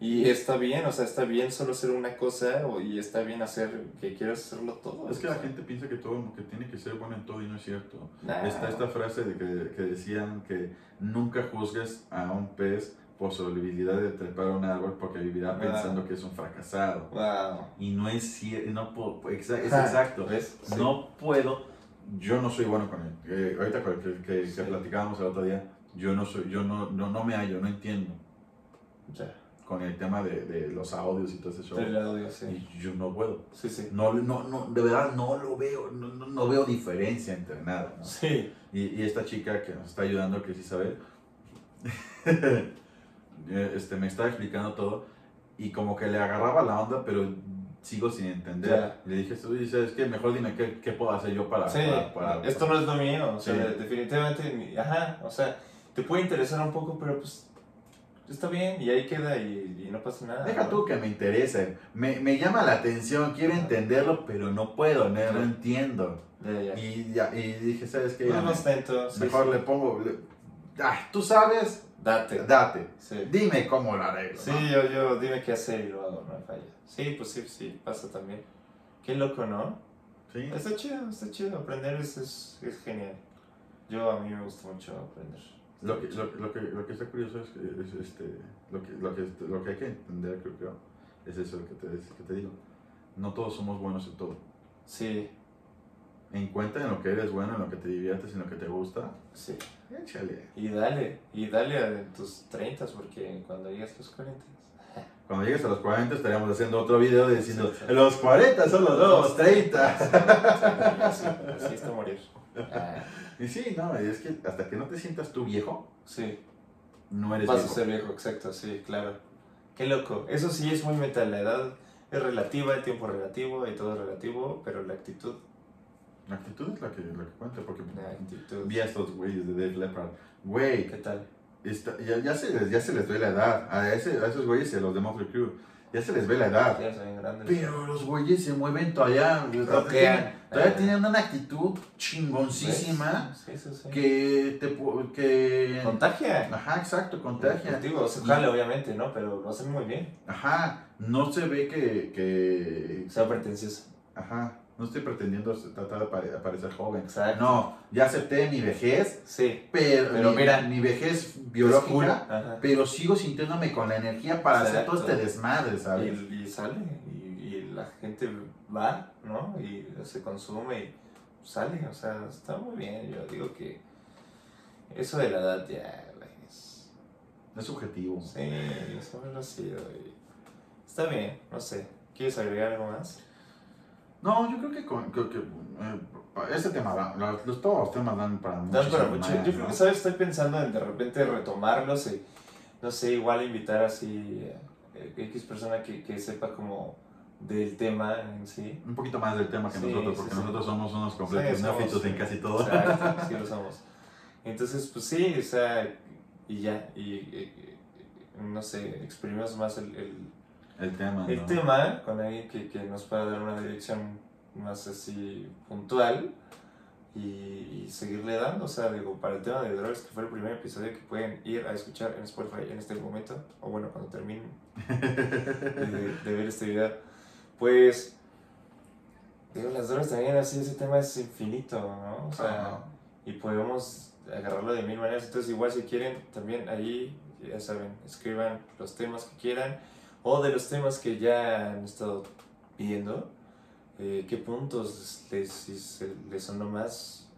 Y está bien, o sea, está bien solo hacer una cosa o- y está bien hacer que quieras hacerlo todo. es que la gente piensa que todo que tiene que ser bueno en todo y no es cierto. Nah. Está esta frase de que, que decían que nunca juzgues a un pez habilidad de trepar a un árbol porque vivirá Ah. pensando que es un fracasado. Wow. Y no es cierto, no exa- es exacto. ¿Ves? Sí. No puedo, yo no soy bueno con él. Eh, ahorita con el que, que, que Sí. platicábamos el otro día, yo no soy, yo no, no, no me hallo, no entiendo con el tema de, de los audios y todo ese show. Del audio, sí. Y yo no puedo. Sí, sí. No, no, no, de verdad no lo veo, no, no, no veo diferencia entre nada. ¿no? Sí. Y, y esta chica que nos está ayudando, que es Isabel, *laughs* este, me está explicando todo y como que le agarraba la onda, pero sigo sin entender. Ya. Le dije, oye, ¿sabes qué? Mejor dime qué, qué puedo hacer yo para... Sí, para- para- esto no es lo mío, o sea, Sí. definitivamente, ajá, o sea, te puede interesar un poco, pero pues está bien y ahí queda y, y no pasa nada. Deja ¿no? tú que me interese, me, me llama la atención, quiero entenderlo, pero no puedo, no, no entiendo. Ya, ya. Y, ya, y dije, ¿sabes qué? No es me- mejor sí. le pongo... le- ah, tú sabes, Date. date, Sí. dime cómo lo arreglo. Sí, ¿no? yo, yo, dime qué hacer y lo hago, no falla. Sí, pues sí, sí, pasa también. Qué loco, ¿no? ¿Sí? Está chido, está chido, aprender es, es, es genial. Yo, a mí me gusta mucho aprender. Lo que, lo, lo que, lo que está curioso es que es, este, lo, que, lo, que, lo que hay que entender, creo, creo, es eso que te, que te digo. No todos somos buenos en todo. Sí, Encuentra en lo que eres bueno, en lo que te diviertes, en lo que te gusta. sí. Échale. Y dale, y dale a tus 30 porque cuando llegues a los 40. Cuando llegues a los 40 estaríamos haciendo otro video diciendo, Sí, sí. los 40 son los nuevos 30. Así, así está morir. Ah, *laughs* Y sí, no, es que hasta que no te sientas tú viejo, sí, no eres vas a viejo. ser viejo, exacto, sí, claro. Qué loco. Eso sí es muy mental. La edad es relativa, el tiempo relativo y todo es relativo, pero la actitud. La actitud es la que, la que cuenta, porque vi a estos güeyes de Dave Leppard. Güey, ¿Qué tal? Está- ya, ya, se les, ya se les ve la edad. A, ese, a esos güeyes, a los de Motley Crue, ya se les ve la edad. Pero los güeyes se mueven todavía. Roquean. Tienen, todavía Ah. tienen una actitud chingoncísima. Sí, sí, sí. que te que Contagia. Ajá, exacto, contagia. Digo, se jale, obviamente, ¿no? Pero lo hacen muy bien. Ajá, no se ve que, que Sea pretencioso. ajá, no estoy pretendiendo tratar de pare- parecer joven. Exacto. No, ya acepté mi vejez, Sí. pero, Pero mi, mira, mi vejez biológica, pero sigo sintiéndome con la energía para hacer todo este desmadre, ¿sabes? Y, y sale, y, y la gente va, ¿no? Y se consume y sale, o sea, está muy bien. Yo digo que eso de la edad ya, es. Es subjetivo. Sí, eso me lo ha sido. y Está bien, no sé. ¿Quieres agregar algo más? No, yo creo que con que, que, eh, este tema, da- los, todos los temas dan para mucho. Mucho. Yo creo que, ¿sabes? Estoy pensando en de repente retomarlos y, no sé, igual invitar así eh, X persona que, que sepa como del tema en sí. Un poquito más del tema que Sí, nosotros, sí, porque sí. nosotros somos unos completos Sí, neófitos en sí. casi todo. Exacto, *laughs* sí lo somos. Entonces, pues sí, o sea, y ya, y, y- y, no sé, exprimimos más el, el, El tema. el ¿no? tema con alguien que, que nos pueda dar una dirección más así puntual y, y seguirle dando, o sea, digo, para el tema de drogas, que fue el primer episodio que pueden ir a escuchar en Spotify en este momento, o bueno, cuando terminen de, de ver este video, pues, digo, las drogas también, así, ese tema es infinito, ¿no? O sea, Ajá. y podemos agarrarlo de mil maneras. Entonces, igual si quieren, también ahí, ya saben, escriban los temas que quieran o de los temas que ya han estado viendo. Eh, ¿Qué puntos les, les sonó más?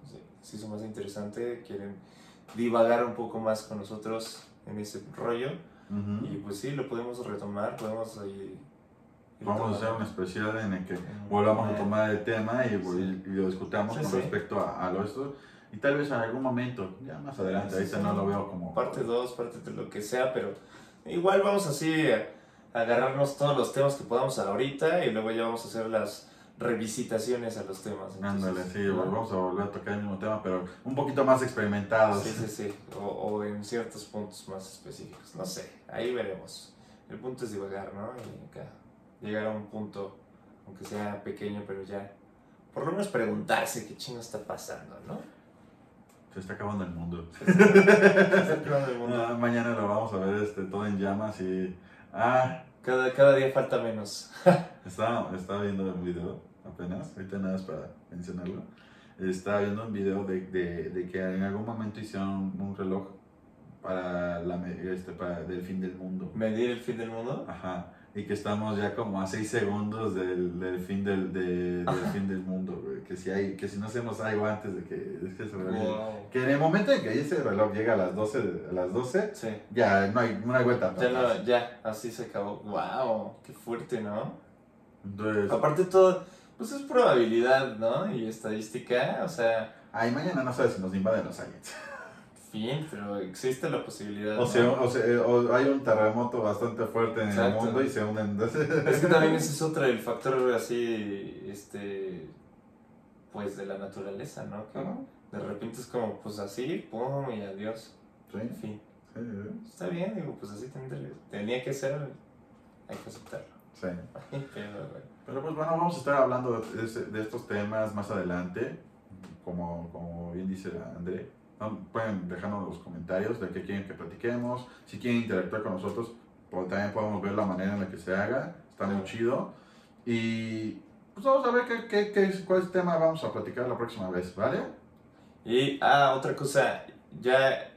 Si hizo más interesante, quieren divagar un poco más con nosotros en ese rollo. Y pues sí, lo podemos retomar, podemos ahí Vamos a hacer un especial en el que volvamos a tomar el tema y, lo discutamos con respecto a, lo esto. Y tal vez en algún momento, ya más adelante, ahorita no lo veo como... Parte 2, parte de lo que sea, pero igual vamos así a agarrarnos todos los temas que podamos ahorita y luego ya vamos a hacer las revisitaciones a los temas. Ándale, sí, vamos a volver a tocar el mismo tema, pero un poquito más experimentados. Sí, sí, sí, o, o en ciertos puntos más específicos, no sé, ahí veremos. El punto es divagar, ¿no? Y acá llegar a un punto, aunque sea pequeño, pero ya, por lo menos preguntarse qué chingo está pasando, ¿no? Se está acabando el mundo. Se está acabando el *laughs* mundo. Ah, mañana lo vamos a ver este, todo en llamas y... Ah, cada, cada día falta menos. *laughs* estaba, estaba viendo un video apenas, ahorita nada más para mencionarlo. Estaba viendo un video de, de, de que en algún momento hicieron un reloj para, la, este, para del fin del mundo. ¿Medir el fin del mundo? Ajá y que estamos ya como a 6 segundos del, del fin del, de, del fin del mundo, Que si, hay, que si no hacemos algo antes de que, es que se Que en el momento en que ese reloj llega a las 12, a las 12 ya no hay, no hay vuelta Ya, ya, así se acabó. ¡Wow! ¡Qué fuerte, ¿no? Entonces, Aparte todo, pues es probabilidad, ¿no? Y estadística, o sea... Ay, mañana no sabes si nos invaden los aliens *laughs* pero existe la posibilidad. O, sea, o, hay un terremoto bastante fuerte en el mundo y se unen. *laughs* es que también ese es otro, el factor así, este, pues de la naturaleza, ¿no? Que de repente es como, pues así, pum, y adiós. Sí. En fin. Está bien, digo, pues así tenía que ser, hay que aceptarlo. Sí. *laughs* pero, pues bueno, vamos a estar hablando de, de estos temas más adelante, como, como bien dice André Pueden dejarnos los comentarios de qué quieren que platiquemos. Si quieren interactuar con nosotros, pues también podemos ver la manera en la que se haga. Está muy chido. Y pues vamos a ver qué, qué, qué, cuál es el tema vamos a platicar la próxima vez, ¿vale? Y, ah, otra cosa, ya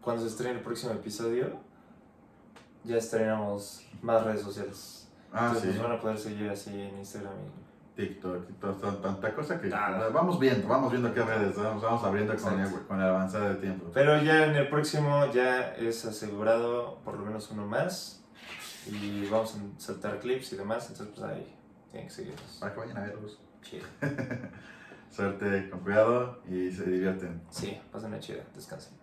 cuando se estrene el próximo episodio, ya estrenamos más redes sociales. Ah, Entonces nos van a poder seguir así en Instagram y TikTok y tanta cosa que vamos viendo, vamos viendo qué redes vamos, vamos abriendo con el, con el avanzada del tiempo. Pero ya en el próximo ya es asegurado por lo menos uno más y vamos a saltar clips y demás, entonces pues ahí tienen que seguirnos. Para que vayan a verlos. Chido. *laughs* Suerte, con cuidado y se divierten. Sí, pasen una chida, descansen.